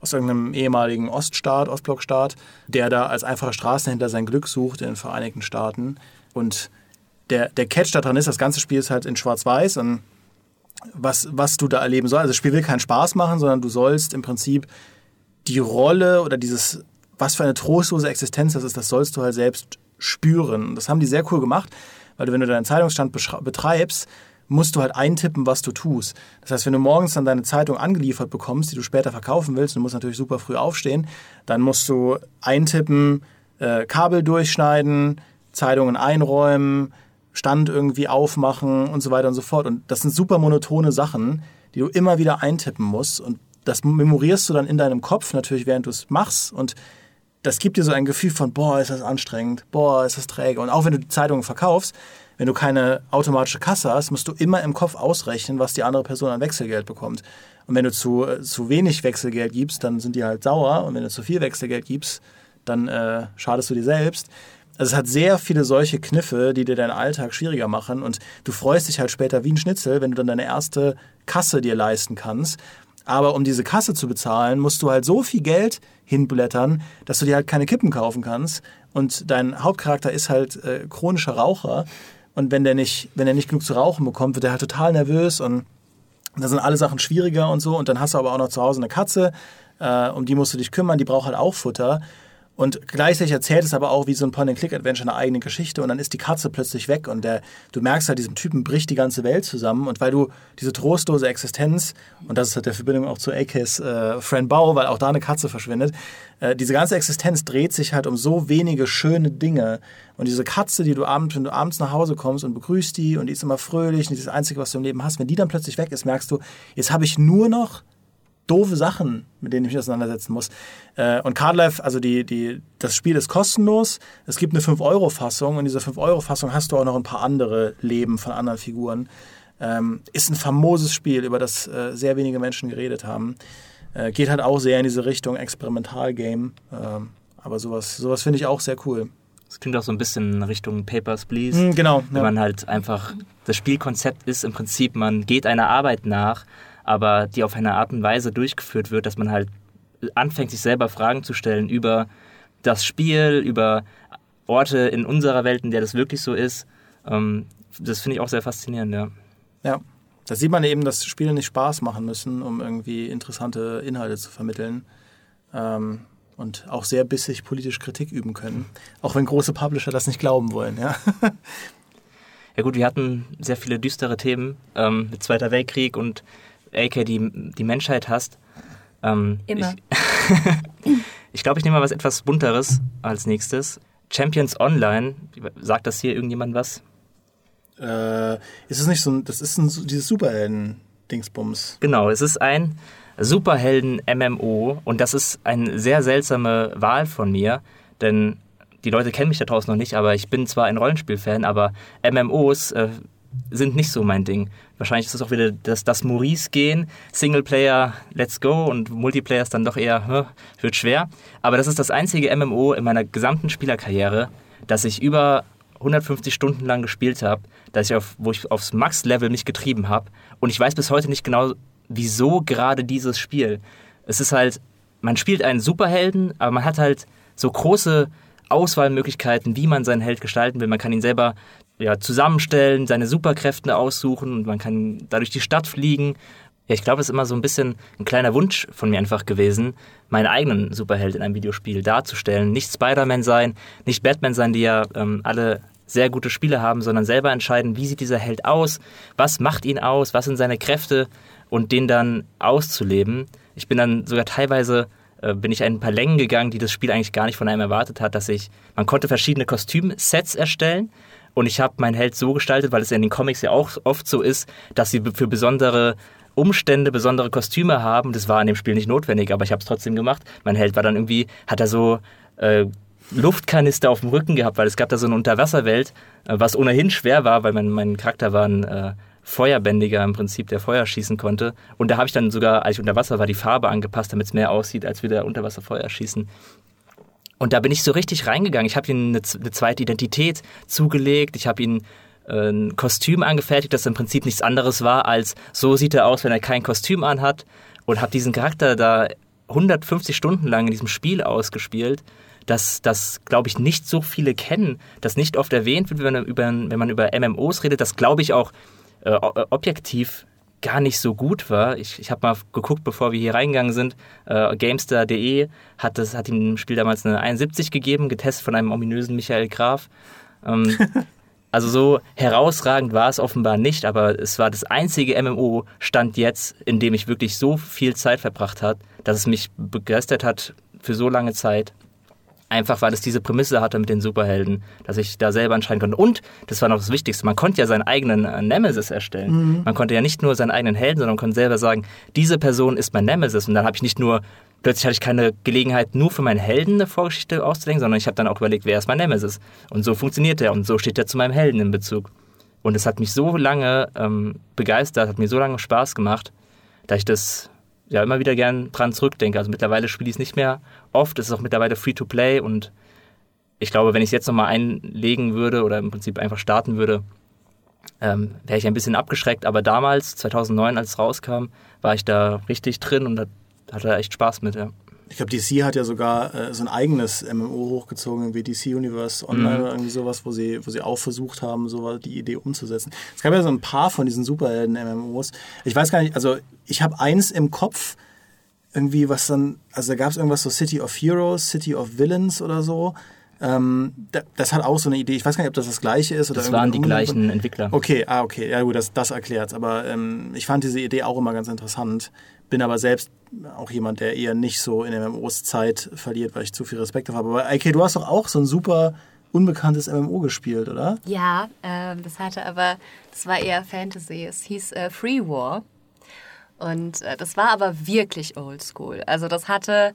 aus irgendeinem ehemaligen Oststaat, Ostblockstaat, der da als einfacher Straßenhändler sein Glück sucht in den Vereinigten Staaten. Und der, der Catch daran ist, das ganze Spiel ist halt in Schwarz-Weiß und was, was du da erleben sollst. Also das Spiel will keinen Spaß machen, sondern du sollst im Prinzip die Rolle oder dieses, was für eine trostlose Existenz das ist, das sollst du halt selbst spüren. Das haben die sehr cool gemacht, weil du, wenn du deinen Zeitungsstand betreibst, musst du halt eintippen, was du tust. Das heißt, wenn du morgens dann deine Zeitung angeliefert bekommst, die du später verkaufen willst, du musst natürlich super früh aufstehen, dann musst du eintippen, äh, Kabel durchschneiden, Zeitungen einräumen, Stand irgendwie aufmachen und so weiter und so fort. Und das sind super monotone Sachen, die du immer wieder eintippen musst. Und das memorierst du dann in deinem Kopf natürlich, während du es machst. Und das gibt dir so ein Gefühl von, boah, ist das anstrengend, boah, ist das träge. Und auch wenn du die Zeitungen verkaufst, wenn du keine automatische Kasse hast, musst du immer im Kopf ausrechnen, was die andere Person an Wechselgeld bekommt. Und wenn du zu, äh, zu wenig Wechselgeld gibst, dann sind die halt sauer. Und wenn du zu viel Wechselgeld gibst, dann äh, schadest du dir selbst. Also es hat sehr viele solche Kniffe, die dir deinen Alltag schwieriger machen. Und du freust dich halt später wie ein Schnitzel, wenn du dann deine erste Kasse dir leisten kannst. Aber um diese Kasse zu bezahlen, musst du halt so viel Geld hinblättern, dass du dir halt keine Kippen kaufen kannst. Und dein Hauptcharakter ist halt äh, chronischer Raucher. Und wenn der nicht, wenn er nicht genug zu rauchen bekommt, wird er halt total nervös und da sind alle Sachen schwieriger und so. Und dann hast du aber auch noch zu Hause eine Katze, äh, um die musst du dich kümmern, die braucht halt auch Futter. Und gleichzeitig erzählt es aber auch wie so ein Point-and-Click-Adventure eine eigene Geschichte und dann ist die Katze plötzlich weg und der, du merkst halt, diesem Typen bricht die ganze Welt zusammen und weil du diese trostlose Existenz, und das ist halt der Verbindung auch zu AKs äh, Friend Bau, weil auch da eine Katze verschwindet, äh, diese ganze Existenz dreht sich halt um so wenige schöne Dinge. Und diese Katze, die du abends, wenn du abends nach Hause kommst und begrüßt die und die ist immer fröhlich und die ist das Einzige, was du im Leben hast, wenn die dann plötzlich weg ist, merkst du, jetzt habe ich nur noch doofe Sachen, mit denen ich mich auseinandersetzen muss. Äh, und Cardlife, also die, die, das Spiel ist kostenlos. Es gibt eine 5-Euro-Fassung und in dieser 5-Euro-Fassung hast du auch noch ein paar andere Leben von anderen Figuren. Ähm, ist ein famoses Spiel, über das äh, sehr wenige Menschen geredet haben. Äh, geht halt auch sehr in diese Richtung Experimental-Game. Ähm, aber sowas, sowas finde ich auch sehr cool. Das klingt auch so ein bisschen in Richtung Papers, Please. Mm, genau. Wenn ja. man halt einfach, das Spielkonzept ist im Prinzip, man geht einer Arbeit nach, aber die auf eine Art und Weise durchgeführt wird, dass man halt anfängt, sich selber Fragen zu stellen über das Spiel, über Orte in unserer Welt, in der das wirklich so ist. Ähm, das finde ich auch sehr faszinierend, ja. Ja, da sieht man eben, dass Spiele nicht Spaß machen müssen, um irgendwie interessante Inhalte zu vermitteln. Ähm, und auch sehr bissig politisch Kritik üben können. Auch wenn große Publisher das nicht glauben wollen, ja. [LAUGHS] Ja gut, wir hatten sehr viele düstere Themen ähm, mit Zweiter Weltkrieg und AK die, die Menschheit hasst. Ähm, Immer. Ich, [LAUGHS] ich glaube, ich nehme mal was etwas bunteres als nächstes. Champions Online, sagt das hier irgendjemand was? Äh, ist es nicht so ein, das ist ein, dieses Superhelden-Dingsbums. Genau, es ist ein Superhelden-MMO und das ist eine sehr seltsame Wahl von mir, denn die Leute kennen mich da draußen noch nicht, aber ich bin zwar ein Rollenspiel-Fan, aber MMOs äh, sind nicht so mein Ding. Wahrscheinlich ist es auch wieder das, das Maurice-Gehen. Singleplayer, let's go und Multiplayer ist dann doch eher, hm, wird schwer. Aber das ist das einzige MMO in meiner gesamten Spielerkarriere, das ich über 150 Stunden lang gespielt habe, dass ich auf, wo ich aufs Max-Level mich getrieben habe. Und ich weiß bis heute nicht genau, wieso gerade dieses Spiel. Es ist halt, man spielt einen Superhelden, aber man hat halt so große Auswahlmöglichkeiten, wie man seinen Held gestalten will. Man kann ihn selber ja, zusammenstellen, seine Superkräfte aussuchen und man kann dadurch die Stadt fliegen. Ja, ich glaube, es ist immer so ein bisschen ein kleiner Wunsch von mir einfach gewesen, meinen eigenen Superheld in einem Videospiel darzustellen. Nicht Spider-Man sein, nicht Batman sein, die ja ähm, alle sehr gute Spiele haben, sondern selber entscheiden, wie sieht dieser Held aus, was macht ihn aus, was sind seine Kräfte und den dann auszuleben. Ich bin dann sogar teilweise äh, bin ich ein paar Längen gegangen, die das Spiel eigentlich gar nicht von einem erwartet hat, dass ich, man konnte verschiedene Kostümsets erstellen und ich habe meinen Held so gestaltet, weil es in den Comics ja auch oft so ist, dass sie für besondere Umstände besondere Kostüme haben. Das war in dem Spiel nicht notwendig, aber ich habe es trotzdem gemacht. Mein Held war dann irgendwie, hat er so äh, Luftkanister auf dem Rücken gehabt, weil es gab da so eine Unterwasserwelt, äh, was ohnehin schwer war, weil mein, mein Charakter war ein äh, Feuerbändiger im Prinzip, der Feuer schießen konnte. Und da habe ich dann sogar, als ich unter Wasser war, die Farbe angepasst, damit es mehr aussieht, als wieder Unterwasserfeuer schießen. Und da bin ich so richtig reingegangen. Ich habe ihm eine, eine, zweite Identität zugelegt. Ich habe ihm äh, ein Kostüm angefertigt, das im Prinzip nichts anderes war als so sieht er aus, wenn er kein Kostüm anhat. Und habe diesen Charakter da 150 Stunden lang in diesem Spiel ausgespielt, dass das, glaube ich, nicht so viele kennen, das nicht oft erwähnt wird, wenn man über, wenn man über MMOs redet. Das glaube ich auch äh, objektiv gar nicht so gut war. Ich, ich habe mal geguckt, bevor wir hier reingegangen sind. Äh, Gamestar.de hat, das, hat dem Spiel damals eine 71 gegeben, getestet von einem ominösen Michael Graf. Ähm, [LAUGHS] Also so herausragend war es offenbar nicht, aber es war das einzige MMO Stand jetzt, in dem ich wirklich so viel Zeit verbracht hat, dass es mich begeistert hat für so lange Zeit. Einfach weil es diese Prämisse hatte mit den Superhelden, dass ich da selber entscheiden konnte. Und, das war noch das Wichtigste, man konnte ja seinen eigenen äh, Nemesis erstellen. Mhm. Man konnte ja nicht nur seinen eigenen Helden, sondern man konnte selber sagen, diese Person ist mein Nemesis. Und dann habe ich nicht nur, plötzlich hatte ich keine Gelegenheit, nur für meinen Helden eine Vorgeschichte auszudenken, sondern ich habe dann auch überlegt, wer ist mein Nemesis. Und so funktioniert er und so steht er zu meinem Helden in Bezug. Und es hat mich so lange ähm, begeistert, hat mir so lange Spaß gemacht, dass ich das ja immer wieder gern dran zurückdenke. Also mittlerweile spiele ich es nicht mehr oft. Es ist auch mittlerweile Free-to-Play und ich glaube, wenn ich es jetzt nochmal einlegen würde oder im Prinzip einfach starten würde, ähm, wäre ich ein bisschen abgeschreckt. Aber damals, 2009, als es rauskam, war ich da richtig drin und hatte echt Spaß mit. Ja. Ich glaube, DC hat ja sogar äh, so ein eigenes MMO hochgezogen, wie DC Universe Online mhm. oder irgendwie sowas, wo sie, wo sie auch versucht haben, so die Idee umzusetzen. Es gab ja so ein paar von diesen Superhelden-MMOs. Ich weiß gar nicht, also ich habe eins im Kopf, irgendwie was dann, also da gab es irgendwas so City of Heroes, City of Villains oder so. Ähm, das hat auch so eine Idee. Ich weiß gar nicht, ob das das gleiche ist. Oder das waren die gleichen Entwickler. Okay, ah, okay. Ja gut, das, das erklärt Aber ähm, ich fand diese Idee auch immer ganz interessant. Bin aber selbst auch jemand, der eher nicht so in MMOs Zeit verliert, weil ich zu viel Respekt habe. Aber okay, du hast doch auch so ein super unbekanntes MMO gespielt, oder? Ja, äh, das hatte aber, das war eher Fantasy. Es hieß äh, Free War. Und äh, das war aber wirklich oldschool. Also das hatte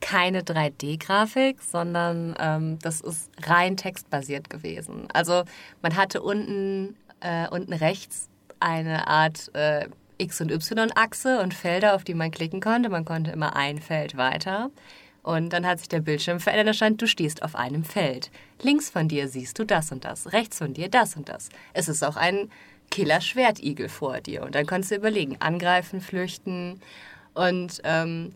keine 3D-Grafik, sondern ähm, das ist rein textbasiert gewesen. Also man hatte unten, äh, unten rechts eine Art äh, X- und Y-Achse und Felder, auf die man klicken konnte. Man konnte immer ein Feld weiter. Und dann hat sich der Bildschirm verändert. Da stand, du stehst auf einem Feld. Links von dir siehst du das und das. Rechts von dir das und das. Es ist auch ein Killer-Schwertigel vor dir. Und dann konntest du überlegen, angreifen, flüchten. Und ähm,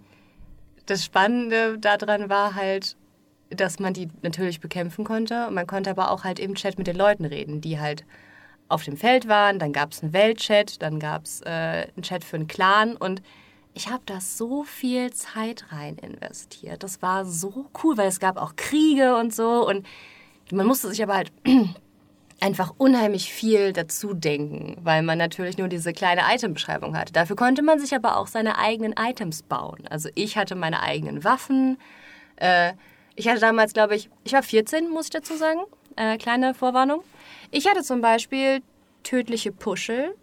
das Spannende daran war halt, dass man die natürlich bekämpfen konnte. Man konnte aber auch halt im Chat mit den Leuten reden, die halt auf dem Feld waren. Dann gab es einen Weltchat, dann gab es äh, einen Chat für einen Clan. Und ich habe da so viel Zeit rein investiert. Das war so cool, weil es gab auch Kriege und so. Und man musste sich aber halt einfach unheimlich viel dazu denken, weil man natürlich nur diese kleine Itembeschreibung hatte. Dafür konnte man sich aber auch seine eigenen Items bauen. Also ich hatte meine eigenen Waffen. Äh, ich hatte damals, glaube ich, ich war 14, muss ich dazu sagen. Äh, kleine Vorwarnung. Ich hatte zum Beispiel tödliche Puschel.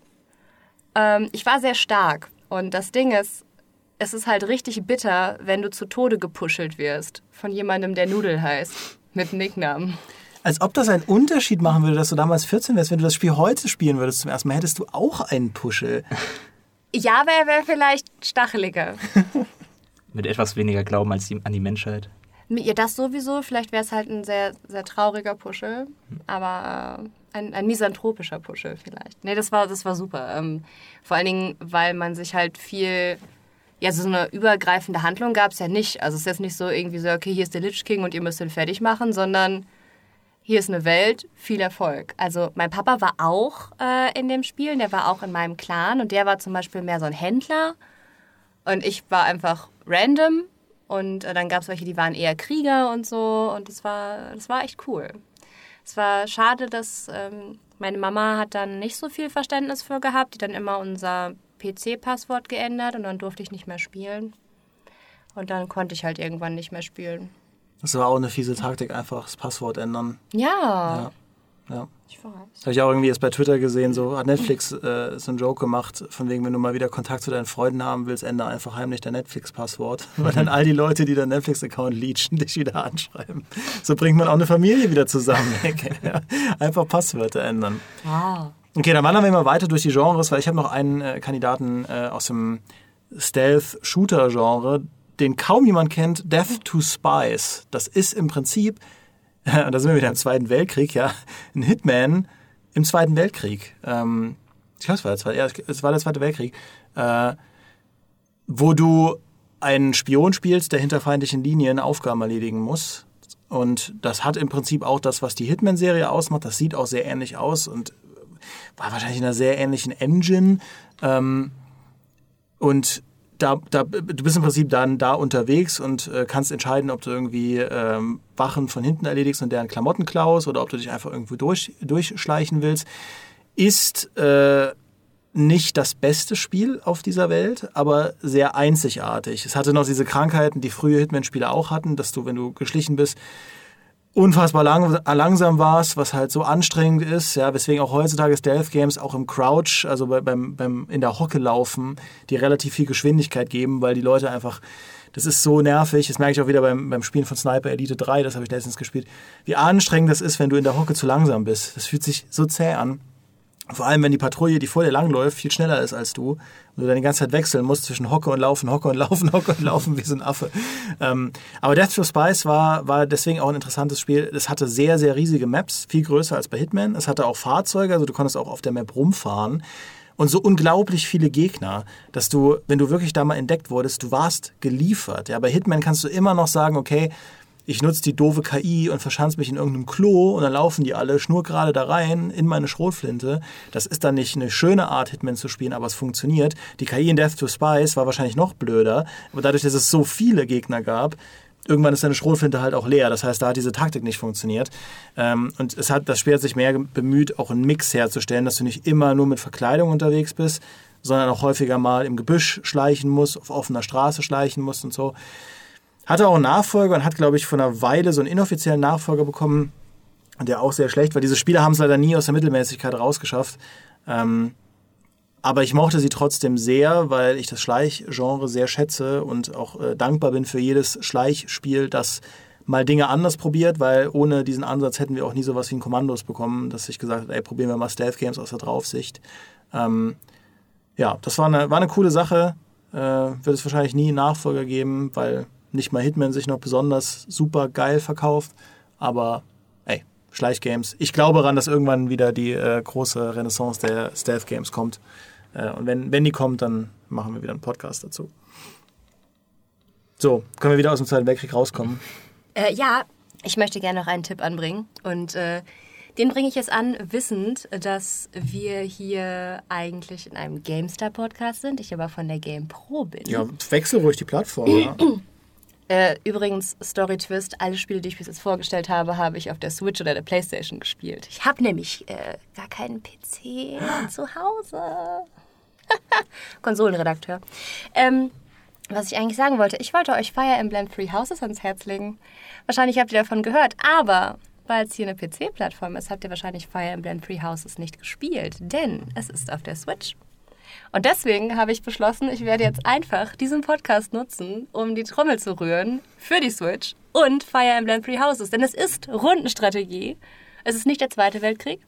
Ähm, ich war sehr stark. Und das Ding ist, es ist halt richtig bitter, wenn du zu Tode gepuschelt wirst von jemandem, der Nudel heißt, mit Nicknamen. Als ob das einen Unterschied machen würde, dass du damals 14 wärst. Wenn du das Spiel heute spielen würdest zum ersten Mal, hättest du auch einen Puschel. [LAUGHS] Ja, aber er wäre vielleicht stacheliger. [LAUGHS] Mit etwas weniger Glauben als die, an die Menschheit. Ja, das sowieso. Vielleicht wäre es halt ein sehr, sehr trauriger Puschel. Aber ein, ein misanthropischer Puschel vielleicht. Nee, das war, das war super. Ähm, vor allen Dingen, weil man sich halt viel ja, so eine übergreifende Handlung gab es ja nicht. Also es ist jetzt nicht so irgendwie so, okay, hier ist der Lich King und ihr müsst ihn fertig machen, sondern hier ist eine Welt, viel Erfolg. Also mein Papa war auch äh, in dem Spiel, der war auch in meinem Clan und der war zum Beispiel mehr so ein Händler und ich war einfach random und äh, dann gab es welche, die waren eher Krieger und so und das war, das war echt cool. Es war schade, dass ähm, meine Mama hat dann nicht so viel Verständnis für gehabt, die dann immer unser PC-Passwort geändert und dann durfte ich nicht mehr spielen. Und dann konnte ich halt irgendwann nicht mehr spielen. Das war auch eine fiese Taktik, einfach das Passwort ändern. Ja. Ja. ja. Ich weiß. Habe ich auch irgendwie jetzt bei Twitter gesehen, so hat Netflix äh, so einen Joke gemacht, von wegen, wenn du mal wieder Kontakt zu deinen Freunden haben willst, ändere einfach heimlich dein Netflix-Passwort. [LAUGHS] Weil dann all die Leute, die deinen Netflix-Account leechen, dich wieder anschreiben. So bringt man auch eine Familie wieder zusammen. [LAUGHS] einfach Passwörter ändern. Wow. Okay, dann wandern wir mal weiter durch die Genres, weil ich habe noch einen äh, Kandidaten äh, aus dem Stealth-Shooter-Genre, den kaum jemand kennt, Death to Spies. Das ist im Prinzip, und [LAUGHS] da sind wir wieder im Zweiten Weltkrieg, ja, ein Hitman im Zweiten Weltkrieg. Ähm, ich glaube, es war der Zweite, ja, es war der Zweite Weltkrieg, äh, wo du einen Spion spielst, der hinter feindlichen Linien Aufgaben erledigen muss. Und das hat im Prinzip auch das, was die Hitman-Serie ausmacht. Das sieht auch sehr ähnlich aus und war wahrscheinlich in einer sehr ähnlichen Engine. Ähm, und da, da, du bist im Prinzip dann da unterwegs und äh, kannst entscheiden, ob du irgendwie ähm, Wachen von hinten erledigst und deren Klamotten klaust oder ob du dich einfach irgendwo durch, durchschleichen willst. Ist äh, nicht das beste Spiel auf dieser Welt, aber sehr einzigartig. Es hatte noch diese Krankheiten, die frühe Hitman-Spiele auch hatten, dass du, wenn du geschlichen bist, unfassbar lang, langsam warst, was halt so anstrengend ist, ja, weswegen auch heutzutage Stealth Games auch im Crouch, also beim, beim in der Hocke laufen, die relativ viel Geschwindigkeit geben, weil die Leute einfach, das ist so nervig, das merke ich auch wieder beim, beim Spielen von Sniper Elite 3, das habe ich letztens gespielt, wie anstrengend das ist, wenn du in der Hocke zu langsam bist. Das fühlt sich so zäh an. Vor allem, wenn die Patrouille, die vor dir langläuft, viel schneller ist als du und du dann die ganze Zeit wechseln musst zwischen Hocke und Laufen, Hocke und Laufen, [LAUGHS] Hocke und Laufen wie so ein Affe. Ähm, aber Death to Spice war, war deswegen auch ein interessantes Spiel. Es hatte sehr, sehr riesige Maps, viel größer als bei Hitman. Es hatte auch Fahrzeuge, also du konntest auch auf der Map rumfahren. Und so unglaublich viele Gegner, dass du, wenn du wirklich da mal entdeckt wurdest, du warst geliefert. Ja, bei Hitman kannst du immer noch sagen, okay, ich nutze die doofe KI und verschanze mich in irgendeinem Klo und dann laufen die alle schnurgerade da rein in meine Schrotflinte. Das ist dann nicht eine schöne Art, Hitman zu spielen, aber es funktioniert. Die KI in Death to Spice war wahrscheinlich noch blöder, aber dadurch, dass es so viele Gegner gab, irgendwann ist deine Schrotflinte halt auch leer. Das heißt, da hat diese Taktik nicht funktioniert. Ähm, und es hat, das Spiel hat sich mehr bemüht, auch einen Mix herzustellen, dass du nicht immer nur mit Verkleidung unterwegs bist, sondern auch häufiger mal im Gebüsch schleichen musst, auf offener Straße schleichen musst und so. Hatte auch einen Nachfolger und hat, glaube ich, vor einer Weile so einen inoffiziellen Nachfolger bekommen, der auch sehr schlecht war. Diese Spiele haben es leider nie aus der Mittelmäßigkeit rausgeschafft. Ähm, aber ich mochte sie trotzdem sehr, weil ich das Schleichgenre sehr schätze und auch äh, dankbar bin für jedes Schleichspiel, das mal Dinge anders probiert, weil ohne diesen Ansatz hätten wir auch nie sowas wie ein Kommandos bekommen, dass ich gesagt habe, ey, probieren wir mal Stealth Games aus der Draufsicht. Ähm, ja, das war eine, war eine coole Sache. Äh, wird es wahrscheinlich nie einen Nachfolger geben, weil nicht mal Hitman sich noch besonders super geil verkauft, aber ey, Schleichgames. Ich glaube daran, dass irgendwann wieder die äh, große Renaissance der Stealth Games kommt. Äh, und wenn, wenn die kommt, dann machen wir wieder einen Podcast dazu. So, können wir wieder aus dem Zweiten Weltkrieg rauskommen? Äh, ja, ich möchte gerne noch einen Tipp anbringen. Und äh, den bringe ich jetzt an, wissend, dass wir hier eigentlich in einem GameStar-Podcast sind, ich aber von der GamePro bin. Ja, wechsel ruhig die Plattform. ja. [CLEARS THROAT] Äh, übrigens, Story Twist, alle Spiele, die ich bis jetzt vorgestellt habe, habe ich auf der Switch oder der Playstation gespielt. Ich habe nämlich äh, gar keinen PC [GASPS] zu Hause. [LAUGHS] Konsolenredakteur. Ähm, was ich eigentlich sagen wollte, ich wollte euch Fire Emblem Three Houses ans Herz legen. Wahrscheinlich habt ihr davon gehört, aber weil es hier eine PC-Plattform ist, habt ihr wahrscheinlich Fire Emblem Three Houses nicht gespielt, denn es ist auf der Switch. Und deswegen habe ich beschlossen, ich werde jetzt einfach diesen Podcast nutzen, um die Trommel zu rühren für die Switch und Fire Emblem Three Houses. Denn es ist Rundenstrategie. Es ist nicht der Zweite Weltkrieg.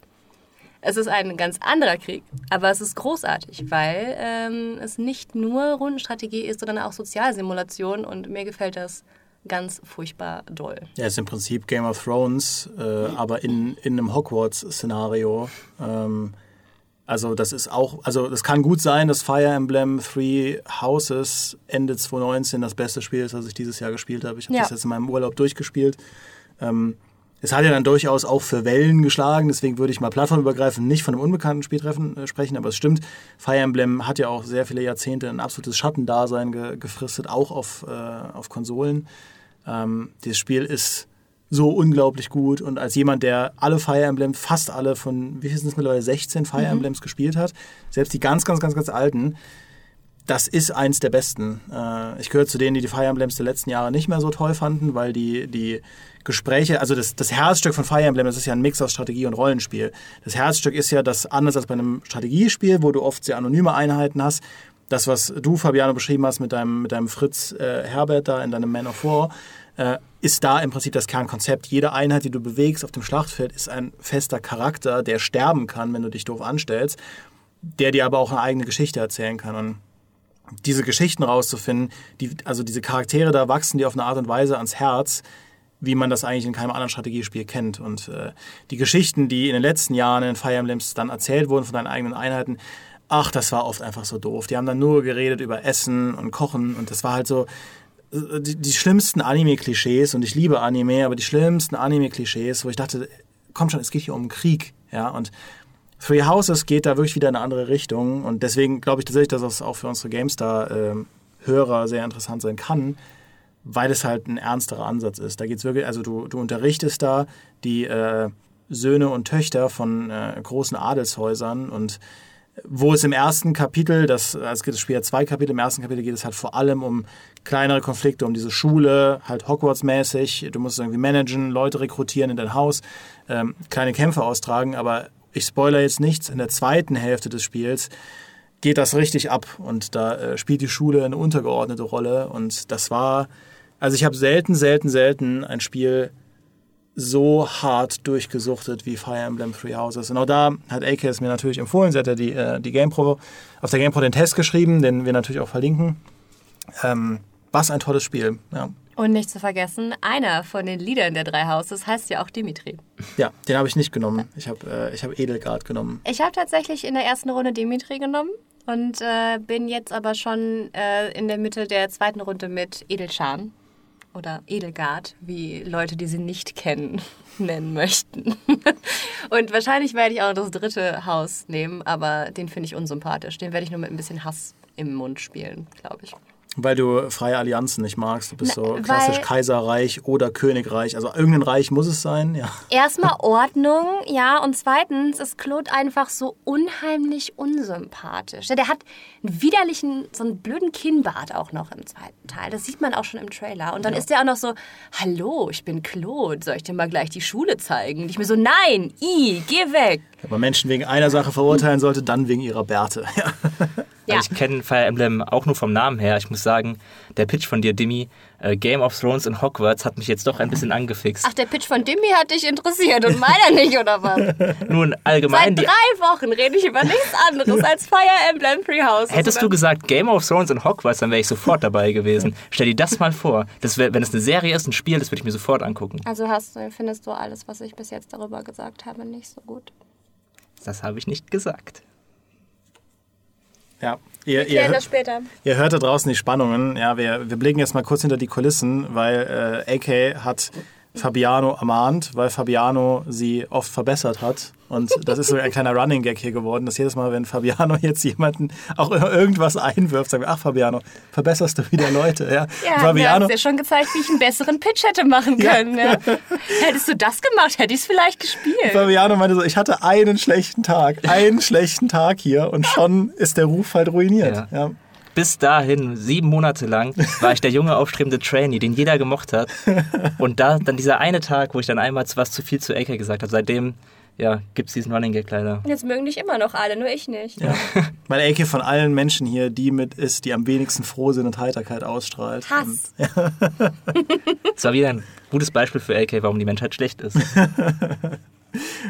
Es ist ein ganz anderer Krieg, aber es ist großartig, weil ähm, es nicht nur Rundenstrategie ist, sondern auch Sozialsimulation und mir gefällt das ganz furchtbar doll. Ja, es ist im Prinzip Game of Thrones, äh, aber in, in einem Hogwarts-Szenario. Ähm, also das ist auch, also das kann gut sein, dass Fire Emblem Three Houses Ende 2019 das beste Spiel ist, was ich dieses Jahr gespielt habe. Ich habe Ja. das jetzt in meinem Urlaub durchgespielt. Ähm, es hat ja dann durchaus auch für Wellen geschlagen, deswegen würde ich mal plattformübergreifend nicht von einem unbekannten Spieltreffen äh, sprechen, aber es stimmt, Fire Emblem hat ja auch sehr viele Jahrzehnte ein absolutes Schattendasein ge gefristet, auch auf, äh, auf Konsolen. Ähm, dieses Spiel ist so unglaublich gut und als jemand, der alle Fire Emblems, fast alle von, wie viel sind es mittlerweile, 16 Fire Emblems gespielt hat, selbst die ganz, ganz, ganz, ganz alten, das ist eins der besten. Äh, ich gehöre zu denen, die die Fire Emblems der letzten Jahre nicht mehr so toll fanden, weil die, die Gespräche, also das, das Herzstück von Fire Emblem, das ist ja ein Mix aus Strategie und Rollenspiel. Das Herzstück ist ja, dass anders als bei einem Strategiespiel, wo du oft sehr anonyme Einheiten hast, das, was du, Fabiano, beschrieben hast mit deinem, mit deinem Fritz äh, Herbert da in deinem Man of War, äh, ist da im Prinzip das Kernkonzept. Jede Einheit, die du bewegst auf dem Schlachtfeld, ist ein fester Charakter, der sterben kann, wenn du dich doof anstellst, der dir aber auch eine eigene Geschichte erzählen kann. Und diese Geschichten rauszufinden, die, also diese Charaktere da wachsen dir auf eine Art und Weise ans Herz, wie man das eigentlich in keinem anderen Strategiespiel kennt. Und äh, die Geschichten, die in den letzten Jahren in Fire Emblems dann erzählt wurden von deinen eigenen Einheiten, ach, das war oft einfach so doof. Die haben dann nur geredet über Essen und Kochen und das war halt so die, die schlimmsten Anime-Klischees und ich liebe Anime, aber die schlimmsten Anime-Klischees, wo ich dachte, komm schon, es geht hier um Krieg, ja, und Three Houses geht da wirklich wieder in eine andere Richtung und deswegen glaube ich tatsächlich, dass das auch für unsere GameStar äh, Hörer sehr interessant sein kann, weil es halt ein ernsterer Ansatz ist. Da geht's wirklich, also du, du unterrichtest da die äh, Söhne und Töchter von äh, großen Adelshäusern und wo es im ersten Kapitel, das, es gibt das Spiel ja zwei Kapitel, im ersten Kapitel geht es halt vor allem um kleinere Konflikte, um diese Schule, halt Hogwarts-mäßig, du musst irgendwie managen, Leute rekrutieren in dein Haus, ähm, kleine Kämpfe austragen, aber ich spoiler jetzt nichts, in der zweiten Hälfte des Spiels geht das richtig ab und da äh, spielt die Schule eine untergeordnete Rolle. Und das war, also ich habe selten, selten, selten ein Spiel so hart durchgesuchtet wie Fire Emblem Three Houses. Und auch da hat AK es mir natürlich empfohlen. Sie hat ja die, äh, die GamePro, auf der GamePro den Test geschrieben, den wir natürlich auch verlinken. Ähm, was ein tolles Spiel. Ja. Und nicht zu vergessen, einer von den Liedern der drei Houses heißt ja auch Dimitri. Ja, den habe ich nicht genommen. Ich habe äh, ich hab Edelgard genommen. Ich habe tatsächlich in der ersten Runde Dimitri genommen und äh, bin jetzt aber schon äh, in der Mitte der zweiten Runde mit Edelschan oder Edelgard, wie Leute, die sie nicht kennen, [LAUGHS] nennen möchten. [LAUGHS] und wahrscheinlich werde ich auch das dritte Haus nehmen, aber den finde ich unsympathisch. Den werde ich nur mit ein bisschen Hass im Mund spielen, glaube ich. Weil du freie Allianzen nicht magst. Du bist Na, so klassisch Kaiserreich oder Königreich. Also irgendein Reich muss es sein, ja. [LAUGHS] Erstmal Ordnung, ja, und zweitens ist Claude einfach so unheimlich unsympathisch. Der hat einen widerlichen, so einen blöden Kinnbart auch noch im zweiten Teil. Das sieht man auch schon im Trailer. Und dann ist der auch noch so, hallo, ich bin Claude, soll ich dir mal gleich die Schule zeigen? Und ich mir so, nein, i, geh weg. Wenn man Menschen wegen einer Sache verurteilen sollte, dann wegen ihrer Bärte. [LAUGHS] Ja. Also ich kenne Fire Emblem auch nur vom Namen her. Ich muss sagen, der Pitch von dir, Dimi, äh, Game of Thrones in Hogwarts, hat mich jetzt doch ein bisschen angefixt. Ach, der Pitch von Dimmy hat dich interessiert und meiner nicht, oder was? [LAUGHS] Nun allgemein, Seit drei Wochen rede ich über nichts anderes als Fire Emblem Three Houses. hättest du gesagt Game of Thrones in Hogwarts, dann wäre ich sofort dabei gewesen. [LAUGHS] Stell dir das mal vor. Das wär, wenn es eine Serie ist, ein Spiel, das würde ich mir sofort angucken. Also hast du, findest du alles, was ich bis jetzt darüber gesagt habe, nicht so gut? Das habe ich nicht gesagt. ja. Ihr, ihr, das später. ihr hört da draußen die Spannungen. Ja, wir, wir blicken jetzt mal kurz hinter die Kulissen, weil äh, AK hat Fabiano ermahnt, weil Fabiano sie oft verbessert hat. Und das ist so ein kleiner Running Gag hier geworden, dass jedes Mal, wenn Fabiano [LAUGHS] jetzt jemanden auch irgendwas einwirft, sagen wir, ach Fabiano, verbesserst du wieder Leute. Ja, Ja, Fabiano, hat's ja schon gezeigt, wie ich einen besseren Pitch hätte machen können. Ja. Hättest du das gemacht, hätte ich es vielleicht gespielt. Fabiano meinte so, ich hatte einen schlechten Tag, einen schlechten Tag hier und schon ist der Ruf halt ruiniert. Ja. Ja. Bis dahin, sieben Monate lang, war ich der junge, aufstrebende Trainee, den jeder gemocht hat. [LAUGHS] Und da dann dieser eine Tag, wo ich dann einmal was zu viel zu AK gesagt habe, seitdem ja, gibt es diesen Running Gag leider. Jetzt mögen dich immer noch alle, nur ich nicht. Ja. Weil AK von allen Menschen hier die mit ist, die am wenigsten Frohsinn und Heiterkeit ausstrahlt. Und, Hass. [LAUGHS] Das war wieder ein gutes Beispiel für AK, warum die Menschheit schlecht ist. [LAUGHS]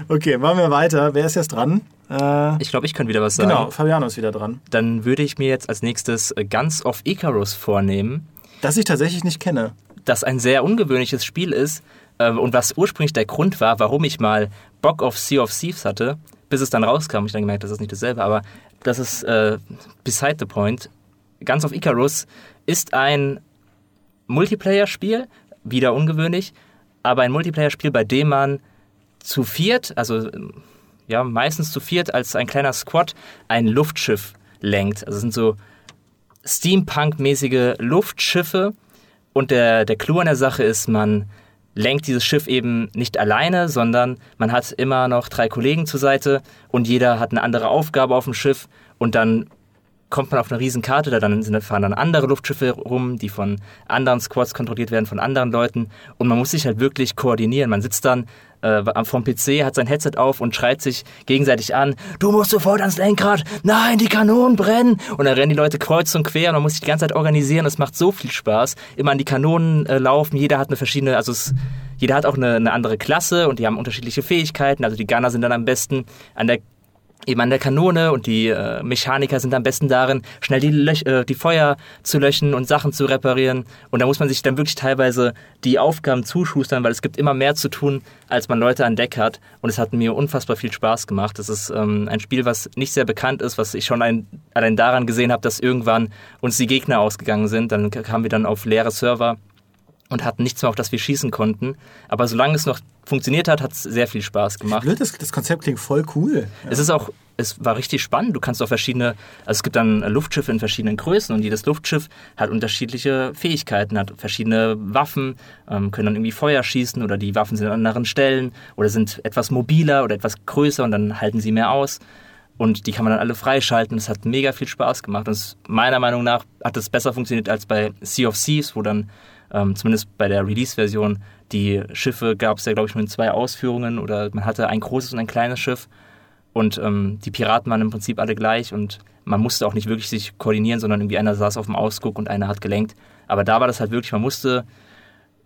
okay, machen wir weiter. Wer ist jetzt dran? Äh, Ich glaube, ich könnte wieder was sagen. genau, Fabiano ist wieder dran. Dann würde ich mir jetzt als nächstes äh, Guns of Icarus vornehmen, Das ich tatsächlich nicht kenne. das ein sehr ungewöhnliches Spiel ist äh, und was ursprünglich der Grund war, warum ich mal Bock auf Sea of Thieves hatte, bis es dann rauskam. Ich dann gemerkt, das ist nicht dasselbe, aber das ist äh, beside the point. Guns of Icarus ist ein Multiplayer-Spiel, wieder ungewöhnlich, aber ein Multiplayer-Spiel, bei dem man zu viert, also ja, meistens zu viert als ein kleiner Squad ein Luftschiff lenkt. Also sind so Steampunk-mäßige Luftschiffe und der, der Clou an der Sache ist, man lenkt dieses Schiff eben nicht alleine, sondern man hat immer noch drei Kollegen zur Seite und jeder hat eine andere Aufgabe auf dem Schiff und dann kommt man auf eine riesen Karte, da dann fahren dann andere Luftschiffe rum, die von anderen Squads kontrolliert werden, von anderen Leuten und man muss sich halt wirklich koordinieren. Man sitzt dann äh, vom PC, hat sein Headset auf und schreit sich gegenseitig an, du musst sofort ans Lenkrad, nein, die Kanonen brennen. Und dann rennen die Leute kreuz und quer und man muss sich die ganze Zeit organisieren, es macht so viel Spaß, immer an die Kanonen äh, laufen, jeder hat eine verschiedene, also es, jeder hat auch eine, eine andere Klasse und die haben unterschiedliche Fähigkeiten, also die Gunner sind dann am besten an der eben an der Kanone und die äh, Mechaniker sind am besten darin, schnell die, Löch äh, die Feuer zu löschen und Sachen zu reparieren. Und da muss man sich dann wirklich teilweise die Aufgaben zuschustern, weil es gibt immer mehr zu tun, als man Leute an Deck hat. Und es hat mir unfassbar viel Spaß gemacht. Das ist ähm, ein Spiel, was nicht sehr bekannt ist, was ich schon ein, allein daran gesehen habe, dass irgendwann uns die Gegner ausgegangen sind. Dann kamen wir dann auf leere Server. und hatten nichts mehr, auf das wir schießen konnten. Aber solange es noch funktioniert hat, hat es sehr viel Spaß gemacht. Blöd, das, das Konzept klingt voll cool. Ja. Es ist auch, es war richtig spannend. Du kannst auch verschiedene, also es gibt dann Luftschiffe in verschiedenen Größen und jedes Luftschiff hat unterschiedliche Fähigkeiten, hat verschiedene Waffen, ähm, können dann irgendwie Feuer schießen oder die Waffen sind an anderen Stellen oder sind etwas mobiler oder etwas größer und dann halten sie mehr aus. Und die kann man dann alle freischalten. Es hat mega viel Spaß gemacht. Und es, meiner Meinung nach hat es besser funktioniert als bei Sea of Thieves, wo dann ähm, zumindest bei der Release-Version, die Schiffe gab es ja, glaube ich, nur in zwei Ausführungen oder man hatte ein großes und ein kleines Schiff und ähm, die Piraten waren im Prinzip alle gleich und man musste auch nicht wirklich sich koordinieren, sondern irgendwie einer saß auf dem Ausguck und einer hat gelenkt. Aber da war das halt wirklich, man musste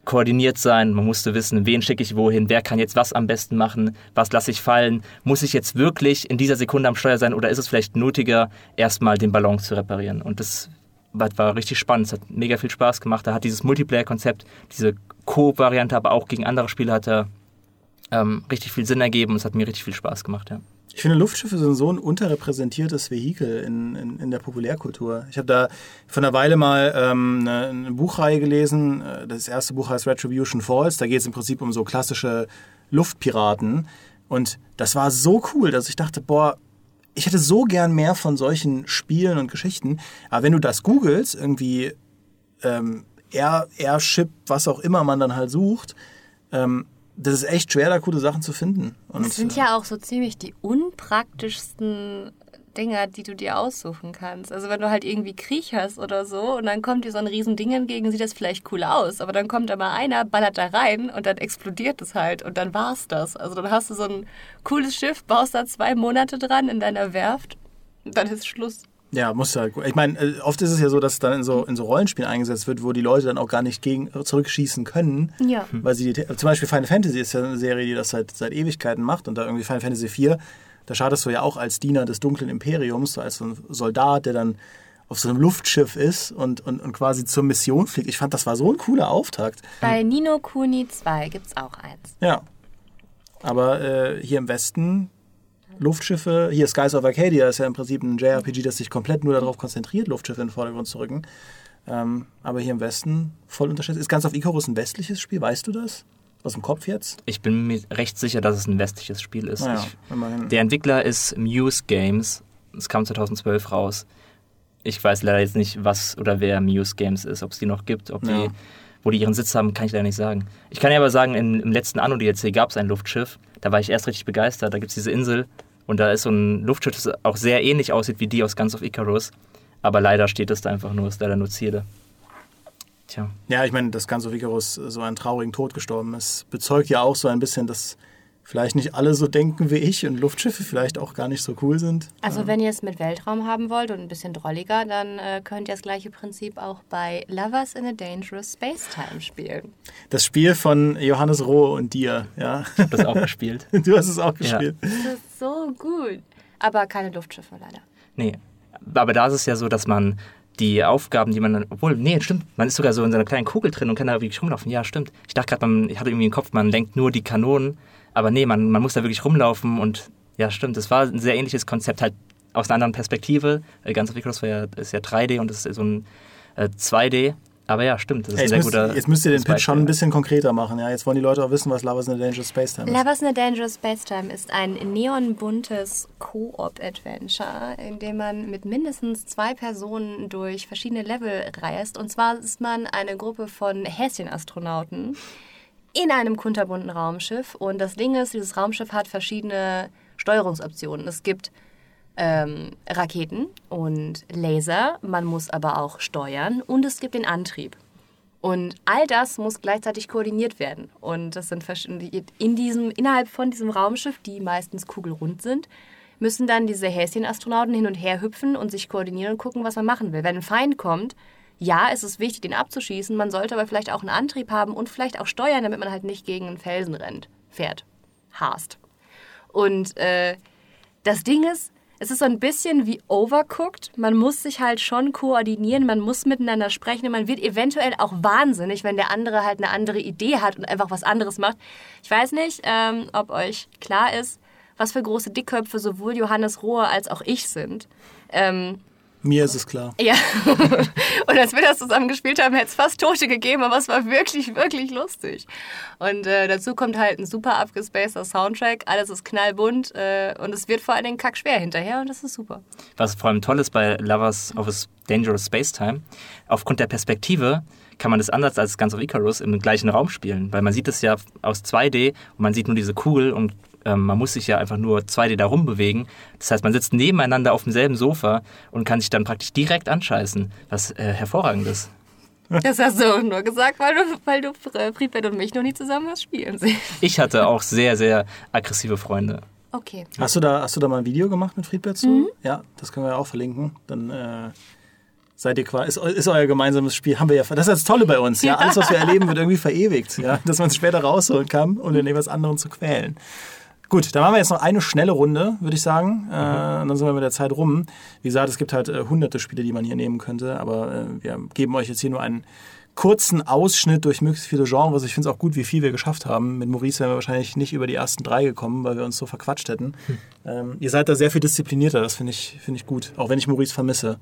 koordiniert sein, man musste wissen, wen schicke ich wohin, wer kann jetzt was am besten machen, was lasse ich fallen, muss ich jetzt wirklich in dieser Sekunde am Steuer sein oder ist es vielleicht nötiger, erstmal den Ballon zu reparieren? Und das war, war richtig spannend. Es hat mega viel Spaß gemacht. Da hat dieses Multiplayer-Konzept, diese Coop-Variante, aber auch gegen andere Spiele hat er ähm, richtig viel Sinn ergeben. Es hat mir richtig viel Spaß gemacht, ja. Ich finde, Luftschiffe sind so ein unterrepräsentiertes Vehikel in, in, in der Populärkultur. Ich habe da vor einer Weile mal ähm, eine, eine, Buchreihe gelesen. Das erste Buch heißt Retribution Falls. Da geht es im Prinzip um so klassische Luftpiraten. Und das war so cool, dass ich dachte, boah, ich hätte so gern mehr von solchen Spielen und Geschichten. Aber wenn du das googelst, irgendwie ähm, Air, Airship, was auch immer man dann halt sucht, ähm, das ist echt schwer, da coole Sachen zu finden. Und, das sind ja auch so ziemlich die unpraktischsten Dinger, die du dir aussuchen kannst. Also wenn du halt irgendwie Krieg hast oder so und dann kommt dir so ein riesen Ding entgegen, sieht das vielleicht cool aus, aber dann kommt da mal einer, ballert da rein und dann explodiert es halt und dann war's das. Also dann hast du so ein cooles Schiff, baust da zwei Monate dran in deiner Werft, dann ist Schluss. Ja, muss ja. Ich meine, äh, oft ist es ja so, dass es dann in so, in so Rollenspielen eingesetzt wird, wo die Leute dann auch gar nicht gegen, zurückschießen können. Ja. Weil sie, die, zum Beispiel Final Fantasy ist ja eine Serie, die das seit, seit Ewigkeiten macht und da irgendwie Final Fantasy 4 da startest du ja auch als Diener des dunklen Imperiums, als so ein Soldat, der dann auf so einem Luftschiff ist und, und, und quasi zur Mission fliegt. Ich fand, das war so ein cooler Auftakt. Bei Nino Kuni 2 gibt es auch eins. Ja. Aber äh, hier im Westen Luftschiffe, hier Skies of Arcadia ist ja im Prinzip ein JRPG, das sich komplett nur darauf konzentriert, Luftschiffe in den Vordergrund zu rücken. Ähm, aber hier im Westen voll unterschätzt. Ist ganz auf Icarus ein westliches Spiel, weißt du das? Aus dem Kopf jetzt? Ich bin mir recht sicher, dass es ein westliches Spiel ist. Naja, ich, der Entwickler ist Muse Games. Es kam 2012 raus. Ich weiß leider jetzt nicht, was oder wer Muse Games ist, ob es die noch gibt, ob ja. die, wo die ihren Sitz haben, kann ich leider nicht sagen. Ich kann ja aber sagen, in, im letzten Anno-DLC gab es ein Luftschiff. Da war ich erst richtig begeistert. Da gibt es diese Insel und da ist so ein Luftschiff, das auch sehr ähnlich aussieht wie die aus Guns of Icarus. Aber leider steht es da einfach nur, ist leider nur Ziele. Tja. Ja, ich meine, dass Ganz of Icarus so einen traurigen Tod gestorben ist, bezeugt ja auch so ein bisschen, dass vielleicht nicht alle so denken wie ich und Luftschiffe vielleicht auch gar nicht so cool sind. Also ähm. wenn ihr es mit Weltraum haben wollt und ein bisschen drolliger, dann äh, könnt ihr das gleiche Prinzip auch bei Lovers in a Dangerous Space Time spielen. Das Spiel von Johannes Rohe und dir, ja. Ich habe das auch gespielt. [LAUGHS] Du hast es auch gespielt. Ja. Das ist so gut. Aber keine Luftschiffe leider. Nee. Aber da ist es ja so, dass man die Aufgaben, die man dann, obwohl, nee, stimmt, man ist sogar so in seiner kleinen Kugel drin und kann da wirklich rumlaufen. Ja, stimmt. Ich dachte gerade, ich hatte irgendwie im Kopf, man lenkt nur die Kanonen, aber nee, man, man muss da wirklich rumlaufen und ja, stimmt, das war ein sehr ähnliches Konzept, halt aus einer anderen Perspektive. Ganz of Icarus war ja, ist ja 3D und das ist so ein äh, 2D aber ja, stimmt. Das ist hey, ein sehr müsst, guter. Jetzt müsst ihr den Pitch schon ein bisschen konkreter machen. Ja? Jetzt wollen die Leute auch wissen, was Lovers in a Dangerous Space Time ist. Lovers in a Dangerous Space Time ist ein neonbuntes Co-op-Adventure, in dem man mit mindestens zwei Personen durch verschiedene Level reist. Und zwar ist man eine Gruppe von Häschenastronauten in einem kunterbunten Raumschiff. Und das Ding ist, dieses Raumschiff hat verschiedene Steuerungsoptionen. Es gibt ähm, Raketen und Laser, man muss aber auch steuern und es gibt den Antrieb. Und all das muss gleichzeitig koordiniert werden. Und das sind in diesem, innerhalb von diesem Raumschiff, die meistens kugelrund sind, müssen dann diese Häschenastronauten hin und her hüpfen und sich koordinieren und gucken, was man machen will. Wenn ein Feind kommt, ja, es ist wichtig, den abzuschießen. Man sollte aber vielleicht auch einen Antrieb haben und vielleicht auch steuern, damit man halt nicht gegen einen Felsen rennt, fährt, hast. Und äh, das Ding ist, es ist so ein bisschen wie Overcooked. Man muss sich halt schon koordinieren, man muss miteinander sprechen und man wird eventuell auch wahnsinnig, wenn der andere halt eine andere Idee hat und einfach was anderes macht. Ich weiß nicht, ähm, ob euch klar ist, was für große Dickköpfe sowohl Johannes Rohr als auch ich sind. Ähm, Mir ist es klar. Ja. [LAUGHS] und als wir das zusammen gespielt haben, hätte es fast Tote gegeben, aber es war wirklich, wirklich lustig. Und äh, dazu kommt halt ein super abgespaceter Soundtrack. Alles ist knallbunt äh, und es wird vor allen Dingen kackschwer hinterher und das ist super. Was vor allem toll ist bei Lovers of a Dangerous Space Time, aufgrund der Perspektive kann man das anders als Guns of Icarus im gleichen Raum spielen, weil man sieht es ja aus 2D und man sieht nur diese Kugel und ähm, man muss sich ja einfach nur 2D da rumbewegen. Das heißt, man sitzt nebeneinander auf demselben Sofa und kann sich dann praktisch direkt anscheißen, was äh, hervorragend ist. Das hast du auch nur gesagt, weil du, weil du Friedbert und mich noch nie zusammen hast spielen sehen. Ich hatte auch sehr, sehr aggressive Freunde. Okay. Hast du da, hast du da mal ein Video gemacht mit Friedbert zu? Mhm. Ja, das können wir ja auch verlinken. Dann äh, seid ihr quasi, ist, ist, euer gemeinsames Spiel. Haben wir ja, das ist das Tolle bei uns. Ja? Alles, was wir erleben, wird irgendwie verewigt. Ja? Dass man es später rausholen kann, ohne um etwas anderen zu quälen. Gut, dann machen wir jetzt noch eine schnelle Runde, würde ich sagen. Äh, und dann sind wir mit der Zeit rum. Wie gesagt, es gibt halt äh, hunderte Spiele, die man hier nehmen könnte, aber äh, wir geben euch jetzt hier nur einen kurzen Ausschnitt durch möglichst viele Genres. Ich finde es auch gut, wie viel wir geschafft haben. Mit Maurice wären wir wahrscheinlich nicht über die ersten drei gekommen, weil wir uns so verquatscht hätten. Hm. Ähm, ihr seid da sehr viel disziplinierter, das finde ich, find ich gut. Auch wenn ich Maurice vermisse.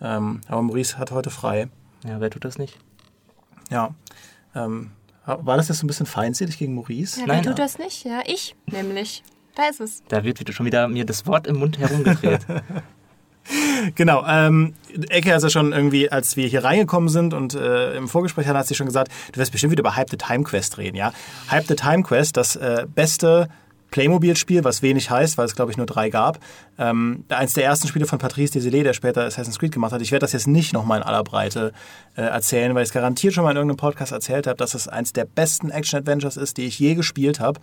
Ähm, aber Maurice hat heute frei. Ja, wer tut das nicht? Ja. Ähm, war das jetzt so ein bisschen feindselig gegen Maurice? Ja, Nein, wer tut das nicht? Ja, ich nämlich. Da ist es. Da wird schon wieder mir das Wort im Mund herumgedreht. [LAUGHS] genau. Ähm, Ecke hat ja schon irgendwie, als wir hier reingekommen sind und äh, im Vorgespräch hat sie schon gesagt, du wirst bestimmt wieder über Hype the Time Quest reden, ja? Hype the Time Quest, das äh, beste Playmobil-Spiel, was wenig heißt, weil es, glaube ich, nur drei gab. Ähm, eins der ersten Spiele von Patrice Desilets, der später Assassin's Creed gemacht hat. Ich werde das jetzt nicht nochmal in aller Breite äh, erzählen, weil ich es garantiert schon mal in irgendeinem Podcast erzählt habe, dass es eins der besten Action-Adventures ist, die ich je gespielt habe.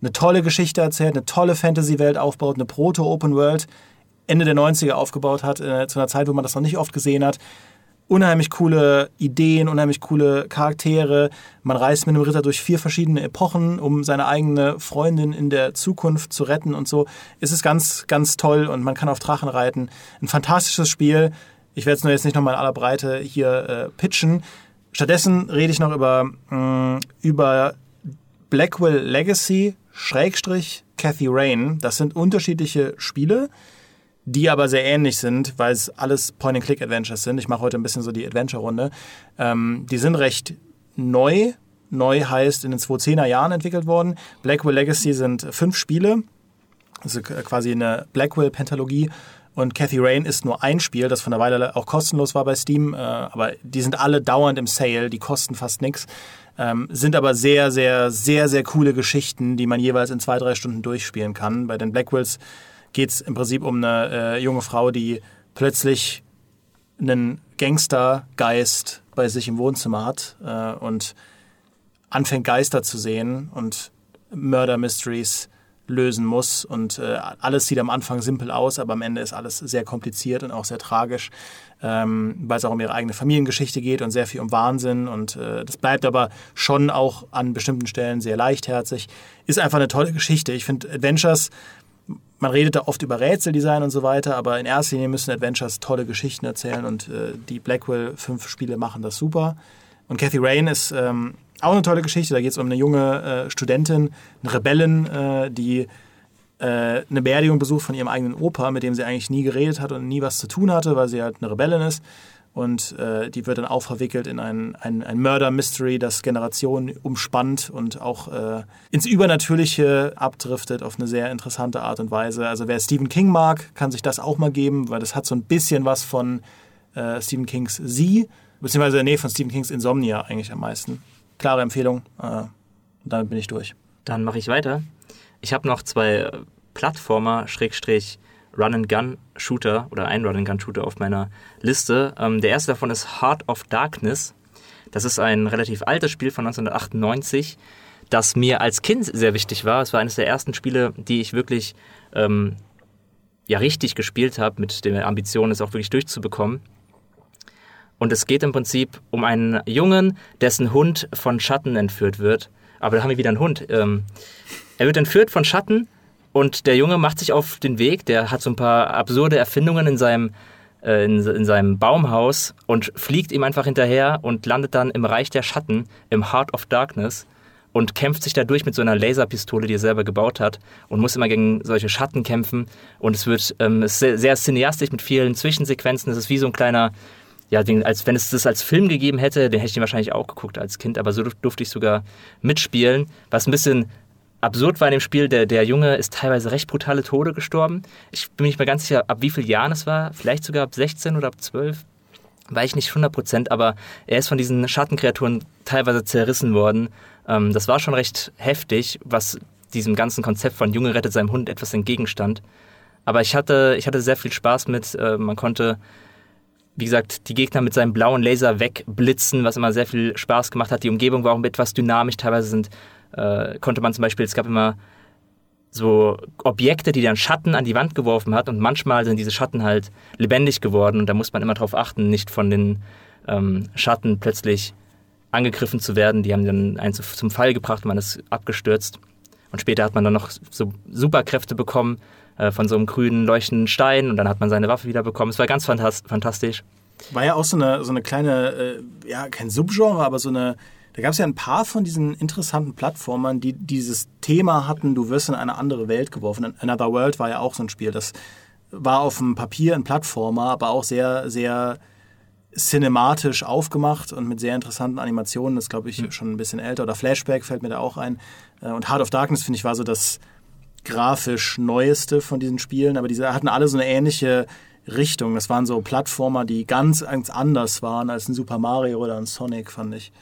Eine tolle Geschichte erzählt, eine tolle Fantasy-Welt aufbaut, eine Proto-Open-World Ende der 90er aufgebaut hat, äh, zu einer Zeit, wo man das noch nicht oft gesehen hat unheimlich coole Ideen, unheimlich coole Charaktere. Man reist mit einem Ritter durch vier verschiedene Epochen, um seine eigene Freundin in der Zukunft zu retten und so. Es ist ganz, ganz toll und man kann auf Drachen reiten. Ein fantastisches Spiel. Ich werde es nur jetzt nicht nochmal in aller Breite hier äh, pitchen. Stattdessen rede ich noch über, mh, mm, über Blackwell Legacy, Schrägstrich Cathy Rain. Das sind unterschiedliche Spiele die aber sehr ähnlich sind, weil es alles Point-and-Click-Adventures sind. Ich mache heute ein bisschen so die Adventure-Runde. Ähm, die sind recht neu. Neu heißt in den 2010er Jahren entwickelt worden. Blackwell Legacy sind fünf Spiele. Also quasi eine Blackwell-Pentalogie. Und Cathy Rain ist nur ein Spiel, das von der Weile auch kostenlos war bei Steam. Äh, aber die sind alle dauernd im Sale, die kosten fast nichts. Ähm, sind aber sehr, sehr, sehr, sehr coole Geschichten, die man jeweils in zwei, drei Stunden durchspielen kann. Bei den Blackwells geht es im Prinzip um eine äh, junge Frau, die plötzlich einen Gangstergeist bei sich im Wohnzimmer hat äh, und anfängt Geister zu sehen und Murder Mysteries lösen muss. Und äh, alles sieht am Anfang simpel aus, aber am Ende ist alles sehr kompliziert und auch sehr tragisch, ähm, weil es auch um ihre eigene Familiengeschichte geht und sehr viel um Wahnsinn. Und äh, das bleibt aber schon auch an bestimmten Stellen sehr leichtherzig. Ist einfach eine tolle Geschichte. Ich finde Adventures man redet da oft über Rätseldesign und so weiter, aber in erster Linie müssen Adventures tolle Geschichten erzählen und äh, die Blackwell fünf Spiele machen das super. Und Cathy Rain ist ähm, auch eine tolle Geschichte. Da geht es um eine junge äh, Studentin, eine Rebellin, äh, die äh, eine Beerdigung besucht von ihrem eigenen Opa, mit dem sie eigentlich nie geredet hat und nie was zu tun hatte, weil sie halt eine Rebellin ist. Und äh, die wird dann auch verwickelt in ein, ein, ein Murder-Mystery, das Generationen umspannt und auch äh, ins Übernatürliche abdriftet auf eine sehr interessante Art und Weise. Also wer Stephen King mag, kann sich das auch mal geben, weil das hat so ein bisschen was von äh, Stephen Kings Sie, beziehungsweise nee, von Stephen Kings Insomnia eigentlich am meisten. Klare Empfehlung. Äh, damit bin ich durch. Dann mache ich weiter. Ich habe noch zwei Plattformer, Schrägstrich, Run-and-Gun-Shooter oder ein Run-and-Gun-Shooter auf meiner Liste. Ähm, der erste davon ist Heart of Darkness. Das ist ein relativ altes Spiel von 1998, das mir als Kind sehr wichtig war. Es war eines der ersten Spiele, die ich wirklich ähm, ja, richtig gespielt habe, mit der Ambition, es auch wirklich durchzubekommen. Und es geht im Prinzip um einen Jungen, dessen Hund von Schatten entführt wird. Aber da haben wir wieder einen Hund. Ähm, er wird entführt von Schatten und der Junge macht sich auf den Weg, der hat so ein paar absurde Erfindungen in seinem, äh, in, in, seinem Baumhaus und fliegt ihm einfach hinterher und landet dann im Reich der Schatten, im Heart of Darkness. und kämpft sich dadurch mit so einer Laserpistole, die er selber gebaut hat und muss immer gegen solche Schatten kämpfen. Und es wird ähm, ist sehr, sehr cineastisch mit vielen Zwischensequenzen. Es ist wie so ein kleiner, ja, als wenn es das als Film gegeben hätte, den hätte ich den wahrscheinlich auch geguckt als Kind, aber so durfte ich sogar mitspielen, was ein bisschen absurd war in dem Spiel, der, der Junge ist teilweise recht brutale Tode gestorben. Ich bin mir nicht mehr ganz sicher, ab wie vielen Jahren es war, vielleicht sogar ab 16 oder ab 12, weiß ich nicht 100 Prozent, aber er ist von diesen Schattenkreaturen teilweise zerrissen worden. Ähm, das war schon recht heftig, was diesem ganzen Konzept von Junge rettet seinem Hund etwas entgegenstand. Aber ich hatte, ich hatte sehr viel Spaß mit, äh, man konnte wie gesagt, die Gegner mit seinem blauen Laser wegblitzen, was immer sehr viel Spaß gemacht hat. Die Umgebung war auch etwas dynamisch. Teilweise sind, äh, konnte man zum Beispiel, es gab immer so Objekte, die dann Schatten an die Wand geworfen hat und manchmal sind diese Schatten halt lebendig geworden und da muss man immer darauf achten, nicht von den ähm, Schatten plötzlich angegriffen zu werden. Die haben dann einen zum Fall gebracht und man ist abgestürzt. Und später hat man dann noch so Superkräfte bekommen äh, von so einem grünen leuchtenden Stein und dann hat man seine Waffe wieder bekommen. Es war ganz fantastisch. War ja auch so eine, so eine kleine, äh, ja, kein Subgenre, aber so eine, da gab es ja ein paar von diesen interessanten Plattformern, die dieses Thema hatten, du wirst in eine andere Welt geworfen. Another World war ja auch so ein Spiel, das war auf dem Papier ein Plattformer, aber auch sehr, sehr cinematisch aufgemacht und mit sehr interessanten Animationen. Das ist, glaube ich, mhm. schon ein bisschen älter. Oder Flashback fällt mir da auch ein. Äh, und Heart of Darkness, finde ich, war so das grafisch neueste von diesen Spielen. Aber diese hatten alle so eine ähnliche Richtung. Das waren so Plattformer, die ganz, ganz anders waren als ein Super Mario oder ein Sonic, fand ich.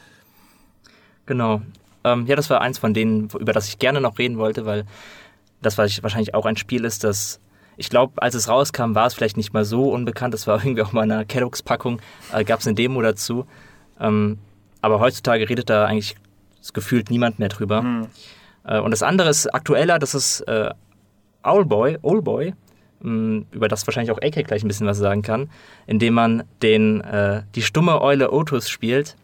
Genau. Ähm, ja, das war eins von denen, über das ich gerne noch reden wollte, weil das wahrscheinlich auch ein Spiel ist, das ich glaube, als es rauskam, war es vielleicht nicht mal so unbekannt. Es war [LAUGHS] irgendwie auch mal in einer Kellogg's-Packung, äh, gab es eine Demo dazu. Ähm, aber heutzutage redet da eigentlich gefühlt niemand mehr drüber. Mhm. Äh, und das andere ist aktueller, das ist äh, Owlboy, Owlboy, hm, über das wahrscheinlich auch AK gleich ein bisschen was sagen kann, indem man den, äh, die stumme Eule Otus spielt.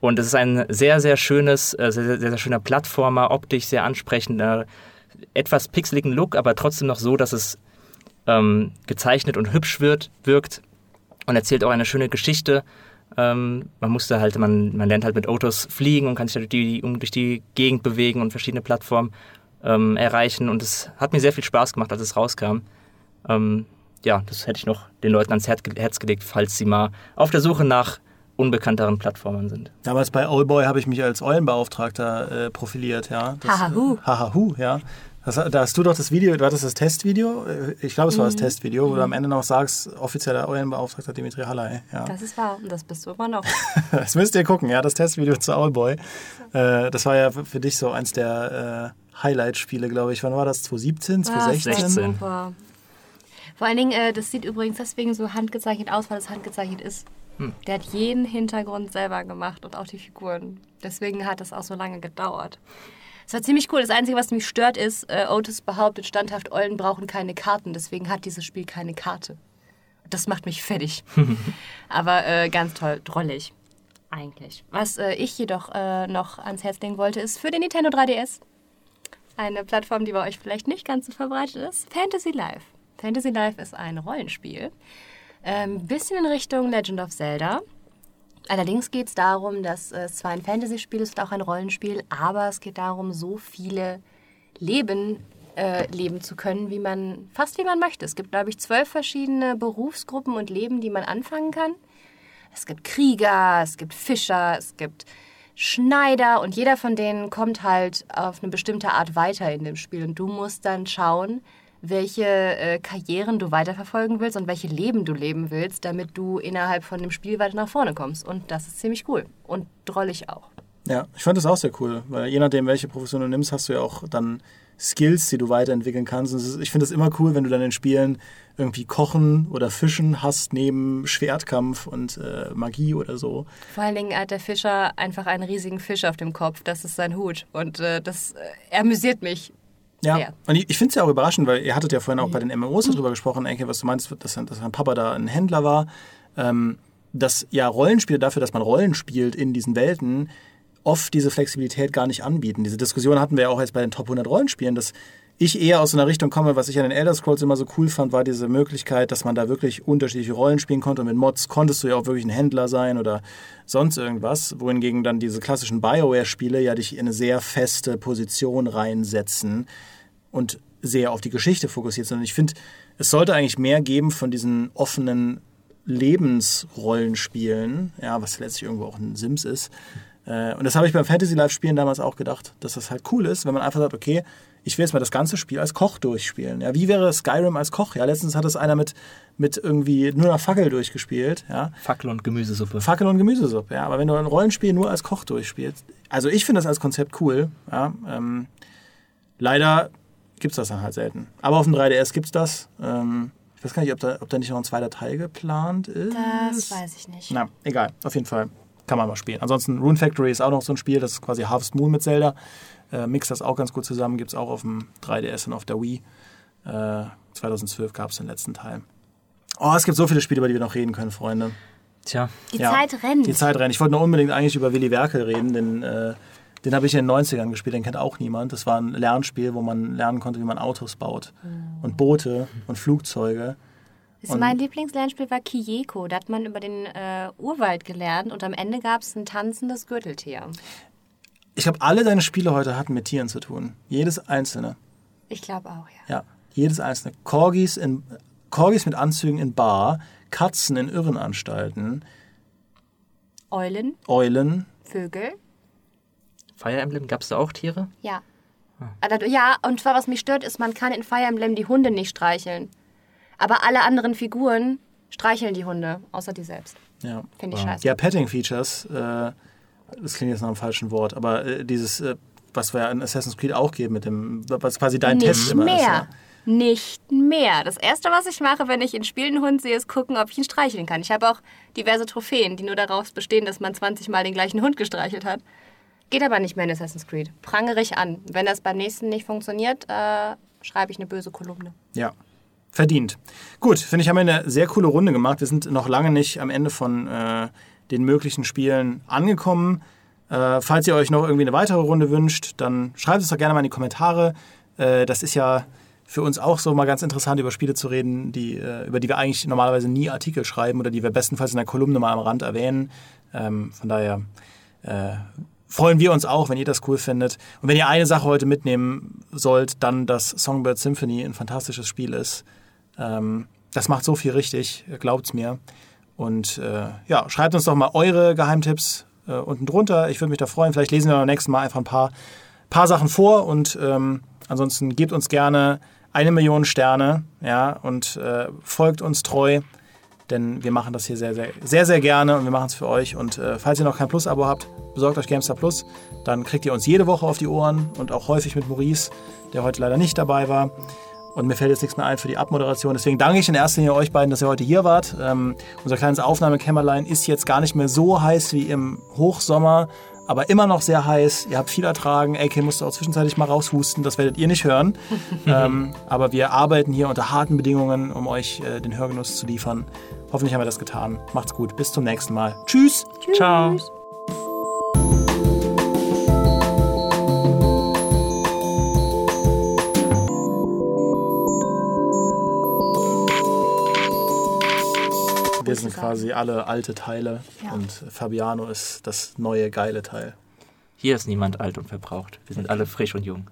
Und es ist ein sehr, sehr schönes, äh, sehr, sehr, sehr schöner Plattformer, optisch sehr ansprechender, etwas pixeligen Look, aber trotzdem noch so, dass es ähm, gezeichnet und hübsch wird, wirkt und erzählt auch eine schöne Geschichte. Ähm, man musste halt, man, man lernt halt mit Autos fliegen und kann sich durch die, um, durch die Gegend bewegen und verschiedene Plattformen ähm, erreichen. Und es hat mir sehr viel Spaß gemacht, als es rauskam. Ähm, ja, das hätte ich noch den Leuten ans Herz gelegt, falls sie mal auf der Suche nach unbekannteren Plattformen sind. Damals bei Allboy habe ich mich als Eulenbeauftragter äh, profiliert, ja. Hahahu. Hahahu, ja. Das, da hast du doch das Video, war das das Testvideo? Ich glaube, es war das mhm. Testvideo, wo mhm. du am Ende noch sagst, offizieller Eulenbeauftragter Dimitri Halley. Ja. Das ist wahr und das bist du immer noch. [LAUGHS] das müsst ihr gucken, ja, das Testvideo zu Owlboy. Äh, das war ja für dich so eins der äh, Highlight-Spiele, glaube ich. Wann war das? 2017, 2016? Ja, 16. Super. Vor allen Dingen, äh, das sieht übrigens deswegen so handgezeichnet aus, weil es handgezeichnet ist. Hm. Der hat jeden Hintergrund selber gemacht und auch die Figuren. Deswegen hat es auch so lange gedauert. Es war ziemlich cool. Das Einzige, was mich stört, ist, äh, Otis behauptet standhaft, Eulen brauchen keine Karten. Deswegen hat dieses Spiel keine Karte. Das macht mich fertig. [LAUGHS] Aber äh, ganz toll, drollig. Eigentlich. Was äh, ich jedoch äh, noch ans Herz legen wollte, ist für den Nintendo 3DS eine Plattform, die bei euch vielleicht nicht ganz so verbreitet ist, Fantasy Life. Fantasy Life ist ein Rollenspiel. Ein ähm, bisschen in Richtung Legend of Zelda. Allerdings geht es darum, dass es zwar ein Fantasy-Spiel ist und auch ein Rollenspiel, aber es geht darum, so viele Leben äh, leben zu können, wie man fast wie man möchte. Es gibt, glaube ich, zwölf verschiedene Berufsgruppen und Leben, die man anfangen kann. Es gibt Krieger, es gibt Fischer, es gibt Schneider und jeder von denen kommt halt auf eine bestimmte Art weiter in dem Spiel und du musst dann schauen, welche äh, Karrieren du weiterverfolgen willst und welche Leben du leben willst, damit du innerhalb von dem Spiel weiter nach vorne kommst. Und das ist ziemlich cool und drollig auch. Ja, ich fand das auch sehr cool, weil je nachdem, welche Profession du nimmst, hast du ja auch dann Skills, die du weiterentwickeln kannst. Und ich finde es immer cool, wenn du dann in Spielen irgendwie Kochen oder Fischen hast neben Schwertkampf und äh, Magie oder so. Vor allen Dingen hat der Fischer einfach einen riesigen Fisch auf dem Kopf. Das ist sein Hut. Und äh, das äh, amüsiert mich ja, sehr. und ich, ich finde es ja auch überraschend, weil ihr hattet ja vorhin auch bei den MMOs darüber gesprochen, Enke, was du meinst, dass, dass dein Papa da ein Händler war. Ähm, dass ja Rollenspiele dafür, dass man Rollen spielt in diesen Welten, oft diese Flexibilität gar nicht anbieten. Diese Diskussion hatten wir ja auch jetzt bei den Top 100 Rollenspielen, dass ich eher aus einer Richtung komme, was ich an den Elder Scrolls immer so cool fand, war diese Möglichkeit, dass man da wirklich unterschiedliche Rollen spielen konnte. Und mit Mods konntest du ja auch wirklich ein Händler sein oder sonst irgendwas. Wohingegen dann diese klassischen Bioware-Spiele ja dich in eine sehr feste Position reinsetzen und sehr auf die Geschichte fokussiert sind. Und ich finde, es sollte eigentlich mehr geben von diesen offenen Lebensrollenspielen, ja, was letztlich irgendwo auch ein Sims ist. Äh, Und das habe ich beim Fantasy Life Spielen damals auch gedacht, dass das halt cool ist, wenn man einfach sagt, okay, ich will jetzt mal das ganze Spiel als Koch durchspielen. Ja, wie wäre Skyrim als Koch? Ja, letztens hat es einer mit, mit irgendwie nur einer Fackel durchgespielt. Ja, Fackel und Gemüsesuppe. Fackel und Gemüsesuppe. Ja, aber wenn du ein Rollenspiel nur als Koch durchspielst, also ich finde das als Konzept cool. Ja, ähm, leider gibt es das dann halt selten. Aber auf dem 3DS gibt es das. Ähm, ich weiß gar nicht, ob da, ob da nicht noch ein zweiter Teil geplant ist. Das weiß ich nicht. Na, egal. Auf jeden Fall kann man mal spielen. Ansonsten Rune Factory ist auch noch so ein Spiel, das ist quasi Harvest Moon mit Zelda. Äh, mixt das auch ganz gut zusammen. Gibt es auch auf dem 3DS und auf der Wii. Äh, 2012 gab es den letzten Teil. Oh, es gibt so viele Spiele, über die wir noch reden können, Freunde. Tja, Die Ja, Zeit rennt. Die Zeit rennt. Ich wollte noch unbedingt eigentlich über Willy Werkel reden, denn äh, den habe ich in den 90ern gespielt, den kennt auch niemand. Das war ein Lernspiel, wo man lernen konnte, wie man Autos baut. Und Boote und Flugzeuge. Das mein Lieblingslernspiel war Kiyeko. Da hat man über den äh, Urwald gelernt und am Ende gab es ein tanzendes Gürteltier. Ich glaube, alle deine Spiele heute hatten mit Tieren zu tun. Jedes einzelne. Ich glaube auch, ja. Ja, jedes einzelne. Corgis, in, Corgis mit Anzügen in Bar, Katzen in Irrenanstalten, Eulen, Eulen. Vögel. Fire Emblem, gab es da auch Tiere? Ja. Also, Ja, und zwar was mich stört, ist, man kann in Fire Emblem die Hunde nicht streicheln. Aber alle anderen Figuren streicheln die Hunde, außer die selbst. Ja. Finde ich scheiße. Ja, Petting-Features, äh, das klingt jetzt nach einem falschen Wort, aber äh, dieses, äh, was wir ja in Assassin's Creed auch geben, mit dem, was quasi dein Test Nicht immer mehr. ist. Ja. Nicht mehr. Das Erste, was ich mache, wenn ich in Spielen einen Hund sehe, ist gucken, ob ich ihn streicheln kann. Ich habe auch diverse Trophäen, die nur daraus bestehen, dass man 20 Mal den gleichen Hund gestreichelt hat. Geht aber nicht mehr in Assassin's Creed. Prangere ich an. Wenn das beim nächsten nicht funktioniert, äh, schreibe ich eine böse Kolumne. Ja, verdient. Gut, finde ich, haben wir eine sehr coole Runde gemacht. Wir sind noch lange nicht am Ende von äh, den möglichen Spielen angekommen. Äh, falls ihr euch noch irgendwie eine weitere Runde wünscht, dann schreibt es doch gerne mal in die Kommentare. Äh, das ist ja für uns auch so mal ganz interessant, über Spiele zu reden, die, äh, über die wir eigentlich normalerweise nie Artikel schreiben oder die wir bestenfalls in der Kolumne mal am Rand erwähnen. Ähm, von daher äh, freuen wir uns auch, wenn ihr das cool findet. Und wenn ihr eine Sache heute mitnehmen sollt, dann, dass Songbird Symphony ein fantastisches Spiel ist. Ähm, das macht so viel richtig, glaubt's mir. Und äh, ja, schreibt uns doch mal eure Geheimtipps äh, unten drunter. Ich würde mich da freuen. Vielleicht lesen wir beim nächsten Mal einfach ein paar, paar Sachen vor und ähm, ansonsten gebt uns gerne eine Million Sterne ja, und äh, folgt uns treu, denn wir machen das hier sehr, sehr, sehr, sehr gerne und wir machen es für euch. Und äh, falls ihr noch kein Plus-Abo habt, besorgt euch GameStar Plus. Dann kriegt ihr uns jede Woche auf die Ohren und auch häufig mit Maurice, der heute leider nicht dabei war. Und mir fällt jetzt nichts mehr ein für die Abmoderation. Deswegen danke ich in erster Linie euch beiden, dass ihr heute hier wart. Ähm, unser kleines Aufnahmekämmerlein ist jetzt gar nicht mehr so heiß wie im Hochsommer, aber immer noch sehr heiß. Ihr habt viel ertragen. AK musste auch zwischenzeitlich mal raushusten. Das werdet ihr nicht hören. [LAUGHS] ähm, aber wir arbeiten hier unter harten Bedingungen, um euch äh, den Hörgenuss zu liefern. Hoffentlich haben wir das getan. Macht's gut. Bis zum nächsten Mal. Tschüss. Ciao. Wir sind quasi alle alte Teile Ja. und Fabiano ist das neue geile Teil. Hier ist niemand alt und verbraucht. Wir sind alle frisch und jung.